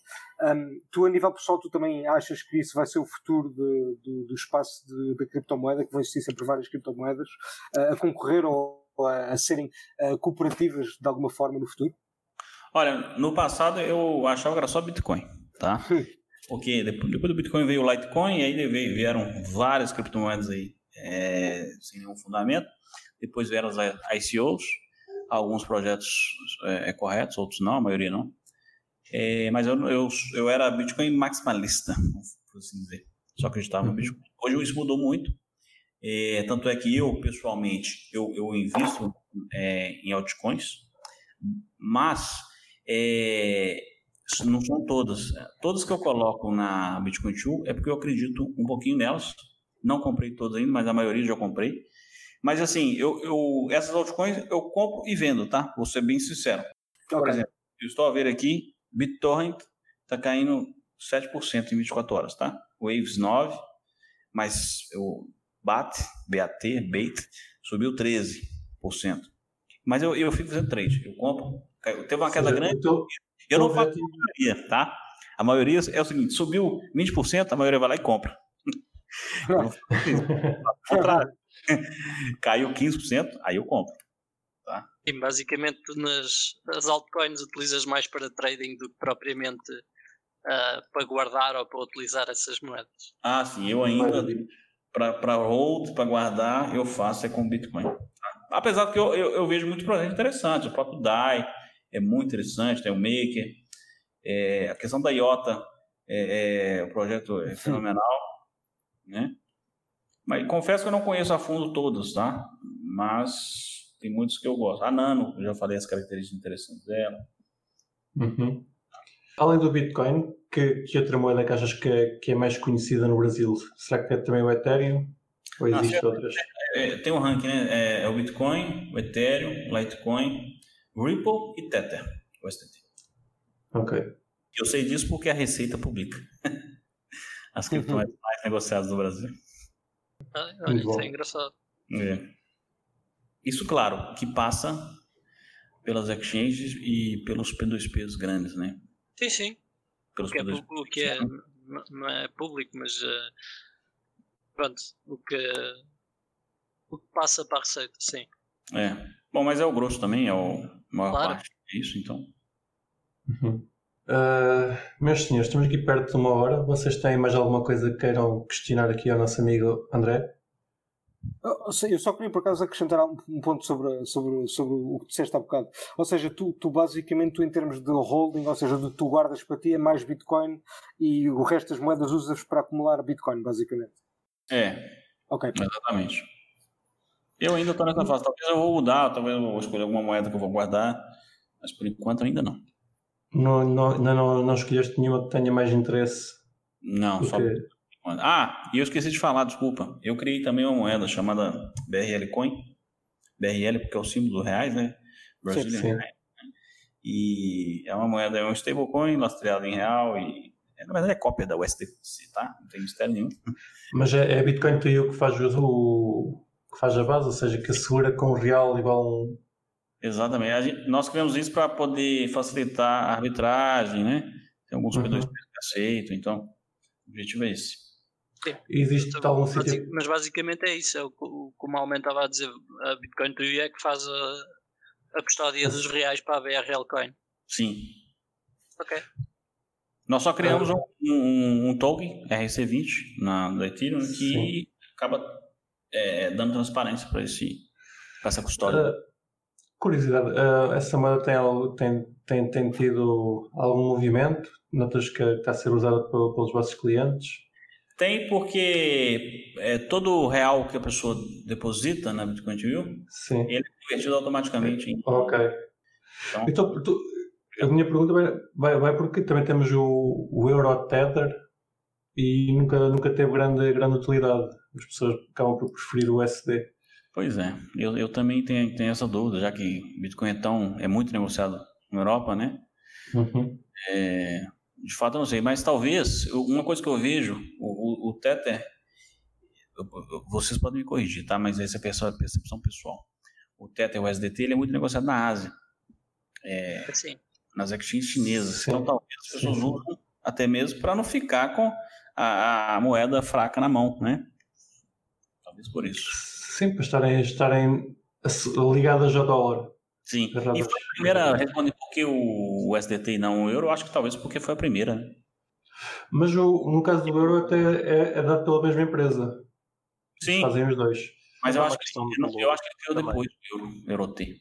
Um, tu a nível pessoal, tu também achas que isso vai ser o futuro de, de, do espaço da criptomoeda, que vão existir sempre várias criptomoedas, uh, a concorrer ou a, a serem uh, cooperativas de alguma forma no futuro? Olha, no passado eu achava que era só Bitcoin, tá? Porque depois, do Bitcoin veio o Litecoin, e aí vieram várias criptomoedas aí é, sem nenhum fundamento. Depois vieram as ICOs, alguns projetos é, é, corretos, outros não, a maioria não. É, mas eu, eu, eu era Bitcoin maximalista, por assim dizer. Só acreditava no uhum. Bitcoin. Hoje isso mudou muito. É, tanto é que eu, pessoalmente, eu, eu invisto é, em altcoins, mas é, não são todas. Todas que eu coloco na Bitcoin 2 é porque eu acredito um pouquinho nelas. Não comprei todas ainda, mas a maioria já comprei. Mas assim, eu, eu essas altcoins eu compro e vendo, tá? Vou ser bem sincero. Por exemplo, eu estou a ver aqui, BitTorrent está caindo 7% em 24 horas, tá? Waves 9, mas o BAT, BAT, BAT, subiu 13%. Mas eu, eu fico fazendo trade. Eu compro, Teve uma queda grande. Tô, eu não faço a maioria, tá? A maioria é o seguinte: subiu 20%, a maioria vai lá e compra. Caiu 15%, aí eu compro. Tá? E basicamente nas as altcoins utilizas mais para trading do que propriamente uh, para guardar ou para utilizar essas moedas. Ah, sim, eu ainda para hold, para guardar, eu faço é com Bitcoin. Tá? Apesar que eu, eu, eu, vejo muito projeto interessante, o próprio DAI, é muito interessante, tem o Maker. É, a questão da IOTA, é, é, o projeto é fenomenal, né? Mas confesso que eu não conheço a fundo todos, tá? Mas tem muitos que eu gosto. A Nano, eu já falei as características interessantes dela. Uhum. Além do Bitcoin, que, que outra moeda que achas que é, que é mais conhecida no Brasil? Será que é também o Ethereum? Ou existem ah, outras? É, tem um ranking, né? É, é, o Bitcoin, o Ethereum, o Litecoin, Ripple e Tether, USDT. Ok. Eu sei disso porque a Receita publica as criptomoedas uhum. mais negociadas do Brasil. Ah, olha, isso é engraçado. É. Isso, claro, que passa pelas exchanges e pelos P2Ps grandes, né? Sim, sim. Pelos o que, é, o que é, não é público, mas uh, pronto, o que, o que passa para a receita, sim. É. Bom, mas é o grosso também, é o maior claro. parte é então. Uhum. Uh, meus senhores, estamos aqui perto de uma hora. Vocês têm mais alguma coisa que queiram questionar aqui ao nosso amigo André? Eu só queria por acaso acrescentar um ponto sobre, sobre, sobre o que disseste há bocado. Ou seja, tu, tu basicamente, tu, em termos de holding, ou seja, tu guardas para ti é mais Bitcoin e o resto das moedas usas para acumular Bitcoin, basicamente. É. Ok. Exatamente. Eu ainda estou nessa fase. Talvez eu vou mudar, talvez eu vou escolher alguma moeda que eu vou guardar, mas por enquanto ainda não. Não, não, não, não, escolheste nenhuma que tenha mais interesse Não, só. Ah, e eu esqueci de falar, desculpa. Eu criei também uma moeda chamada BRL Coin. BRL porque é o símbolo do reais, né? Brazilian sim, sim. Reais. E é uma moeda, é um stablecoin lastreado em real e na verdade é cópia da USDC, tá? Não tem mistério nenhum. Mas é, é Bitcoin you que faz o que faz a base, ou seja, que assegura com o real igual um... Exatamente. Gente, nós criamos isso para poder facilitar a arbitragem, né? Tem alguns uhum. que aceitam, então o objetivo é esse. Sim. Existe então, algum sentido? Mas basicamente é isso, é o, como o Malman estava a dizer, a Bitcoin to you é que faz a, a custódia dos reais para a BRL Coin. Sim. Ok. Nós só criamos ah. um, um, um, token RC20 na, do Ethereum que Sim. acaba é, dando transparência para essa custódia. Uh, curiosidade, uh, essa moeda tem, tem, tem, tem tido algum movimento? Notas que está a ser usada pelos vossos clientes? Tem porque é, todo o real que a pessoa deposita na Bitcoin View, Sim. ele é convertido automaticamente em. Ok. Então, então tu, a minha pergunta vai, vai, vai, porque também temos o, o Euro Tether e nunca, nunca teve grande, grande utilidade. As pessoas acabam por preferir o SD. Pois é, eu, eu também tenho, tenho essa dúvida, já que Bitcoin é, tão, é muito negociado na Europa, né? Uhum. É, de fato, eu não sei, mas talvez, uma coisa que eu vejo, o, o, o Tether, vocês podem me corrigir, tá? Mas essa é a percepção pessoal. O Tether, o SDT, ele é muito negociado na Ásia. É, Sim. Nas exchanges chinesas. Sim. Então, talvez as pessoas usam até mesmo para não ficar com a, a, moeda fraca na mão, né? Talvez por isso. Sim, para estarem, estarem ligadas ao dólar. Sim. E foi a primeira, responde por que o SDT e não o euro, acho que talvez porque foi a primeira, né? Mas o, no caso do euro até é, é dado pela mesma empresa. Sim. Fazem os dois. Mas eu, acho que, eu, eu acho que ele depois do euro, euro T.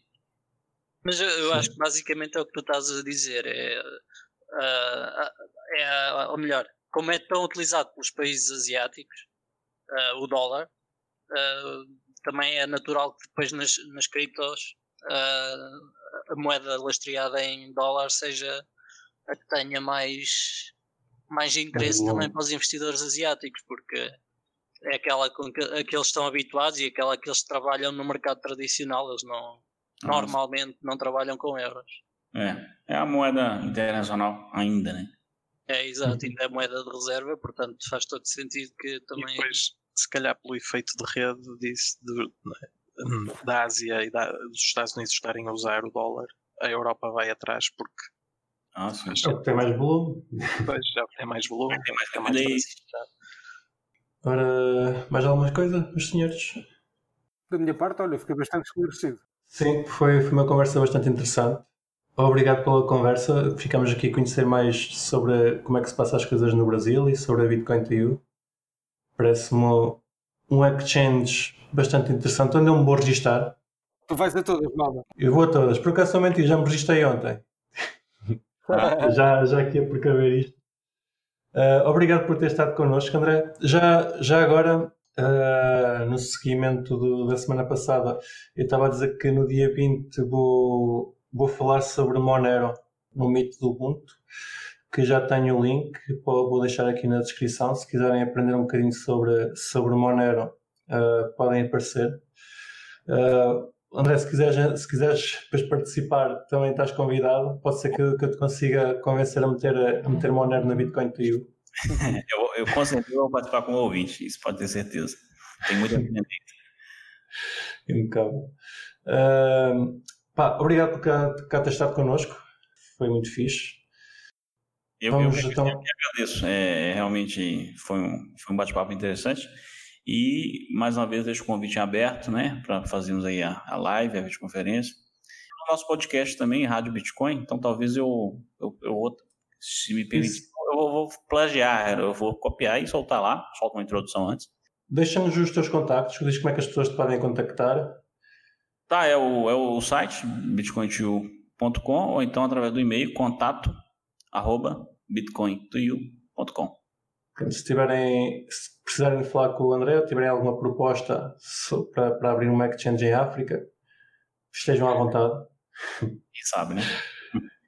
Mas eu, eu acho que basicamente é o que tu estás a dizer. É, uh, é, ou melhor, como é tão utilizado pelos países asiáticos, uh, o dólar, também é natural que depois nas, nas criptos a moeda lastreada em dólar seja a que tenha mais, mais interesse também para os investidores asiáticos, porque é aquela com que, a que eles estão habituados e aquela que eles trabalham no mercado tradicional, eles não normalmente não trabalham com euros. É, é a moeda internacional ainda, né? É, exato, ainda é moeda de reserva, portanto faz todo sentido que também. E depois, se calhar pelo efeito de rede disso, de, da Ásia e da, dos Estados Unidos estarem a usar o dólar, a Europa vai atrás porque. Ah, sim. É tem mais volume. Pois, já tem mais volume, tem mais, tem mais Ora, mais alguma coisa, meus senhores? Da minha parte, olha, fiquei bastante esclarecido. Sim, foi, foi uma conversa bastante interessante. Obrigado pela conversa. Ficamos aqui a conhecer mais sobre como é que se passam as coisas no Brasil e sobre a Bitcoin to You. Parece-me um exchange bastante interessante, onde eu me vou registar. Tu vais a todas, nada? Eu vou a todas. Por acaso somente já me registrei ontem. já, já aqui a precaver isto. Uh, obrigado por ter estado connosco, André. Já, já agora, uh, no seguimento do, da semana passada, eu estava a dizer que no dia 20 vou, vou falar sobre Monero, no mito do Ubuntu, que já tenho o link, vou deixar aqui na descrição. Se quiserem aprender um bocadinho sobre, sobre Monero, uh, podem aparecer. Uh, André, se quiseres, se quiseres depois participar, também estás convidado. Pode ser que, que eu te consiga convencer a meter, a meter Monero na Bitcoin to you. eu, eu com certeza vou participar como ouvinte, isso pode ter certeza. Tem muita opinião Impecável. Uh, pá, obrigado por cá, cá ter estado connosco. Foi muito fixe. Eu, Vamos, eu, então... eu agradeço. É, realmente foi um, foi um bate-papo interessante. E, mais uma vez, deixo o convite aberto, né, para fazermos aí a, a live, a videoconferência. O nosso podcast também, Rádio Bitcoin, então talvez eu, eu, eu se me permitir, eu vou plagiar, eu vou copiar e soltar lá, solto uma introdução antes. Deixa-nos os teus contactos, diz como é que as pessoas te podem contactar. Tá, é o, é o site bitcointoyou.com ou então através do e-mail contato arroba bitcointoyou.com. Se tiverem, se precisarem falar com o André ou tiverem alguma proposta para, para abrir uma exchange em África, estejam à vontade. Quem sabe, né?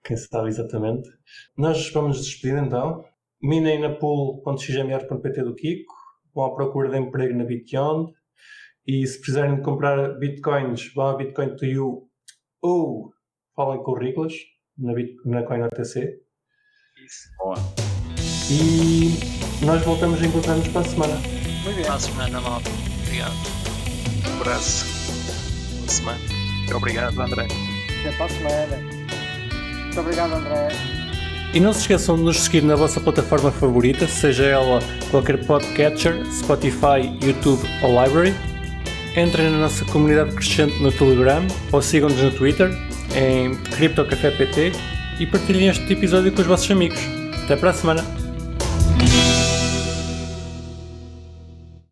Quem sabe exatamente. Nós vamos nos despedir então. minem na pool.xmr.pt do Kiko, vão à procura de emprego na Bitbeyond e se precisarem de comprar bitcoins, vão a Bitcoin to You ou falem com o Riglas na, Bit, na CoinOTC. Isso. Boa. E nós voltamos a encontrar-nos para a semana. Muito bem. Para a semana, malta. Obrigado. Um abraço. Boa semana. Muito obrigado, André. Até para a semana. Muito obrigado, André. E não se esqueçam de nos seguir na vossa plataforma favorita, seja ela qualquer podcatcher, Spotify, YouTube ou Library. Entrem na nossa comunidade crescente no Telegram ou sigam-nos no Twitter em CryptoCafépt e partilhem este episódio com os vossos amigos. Até para a semana!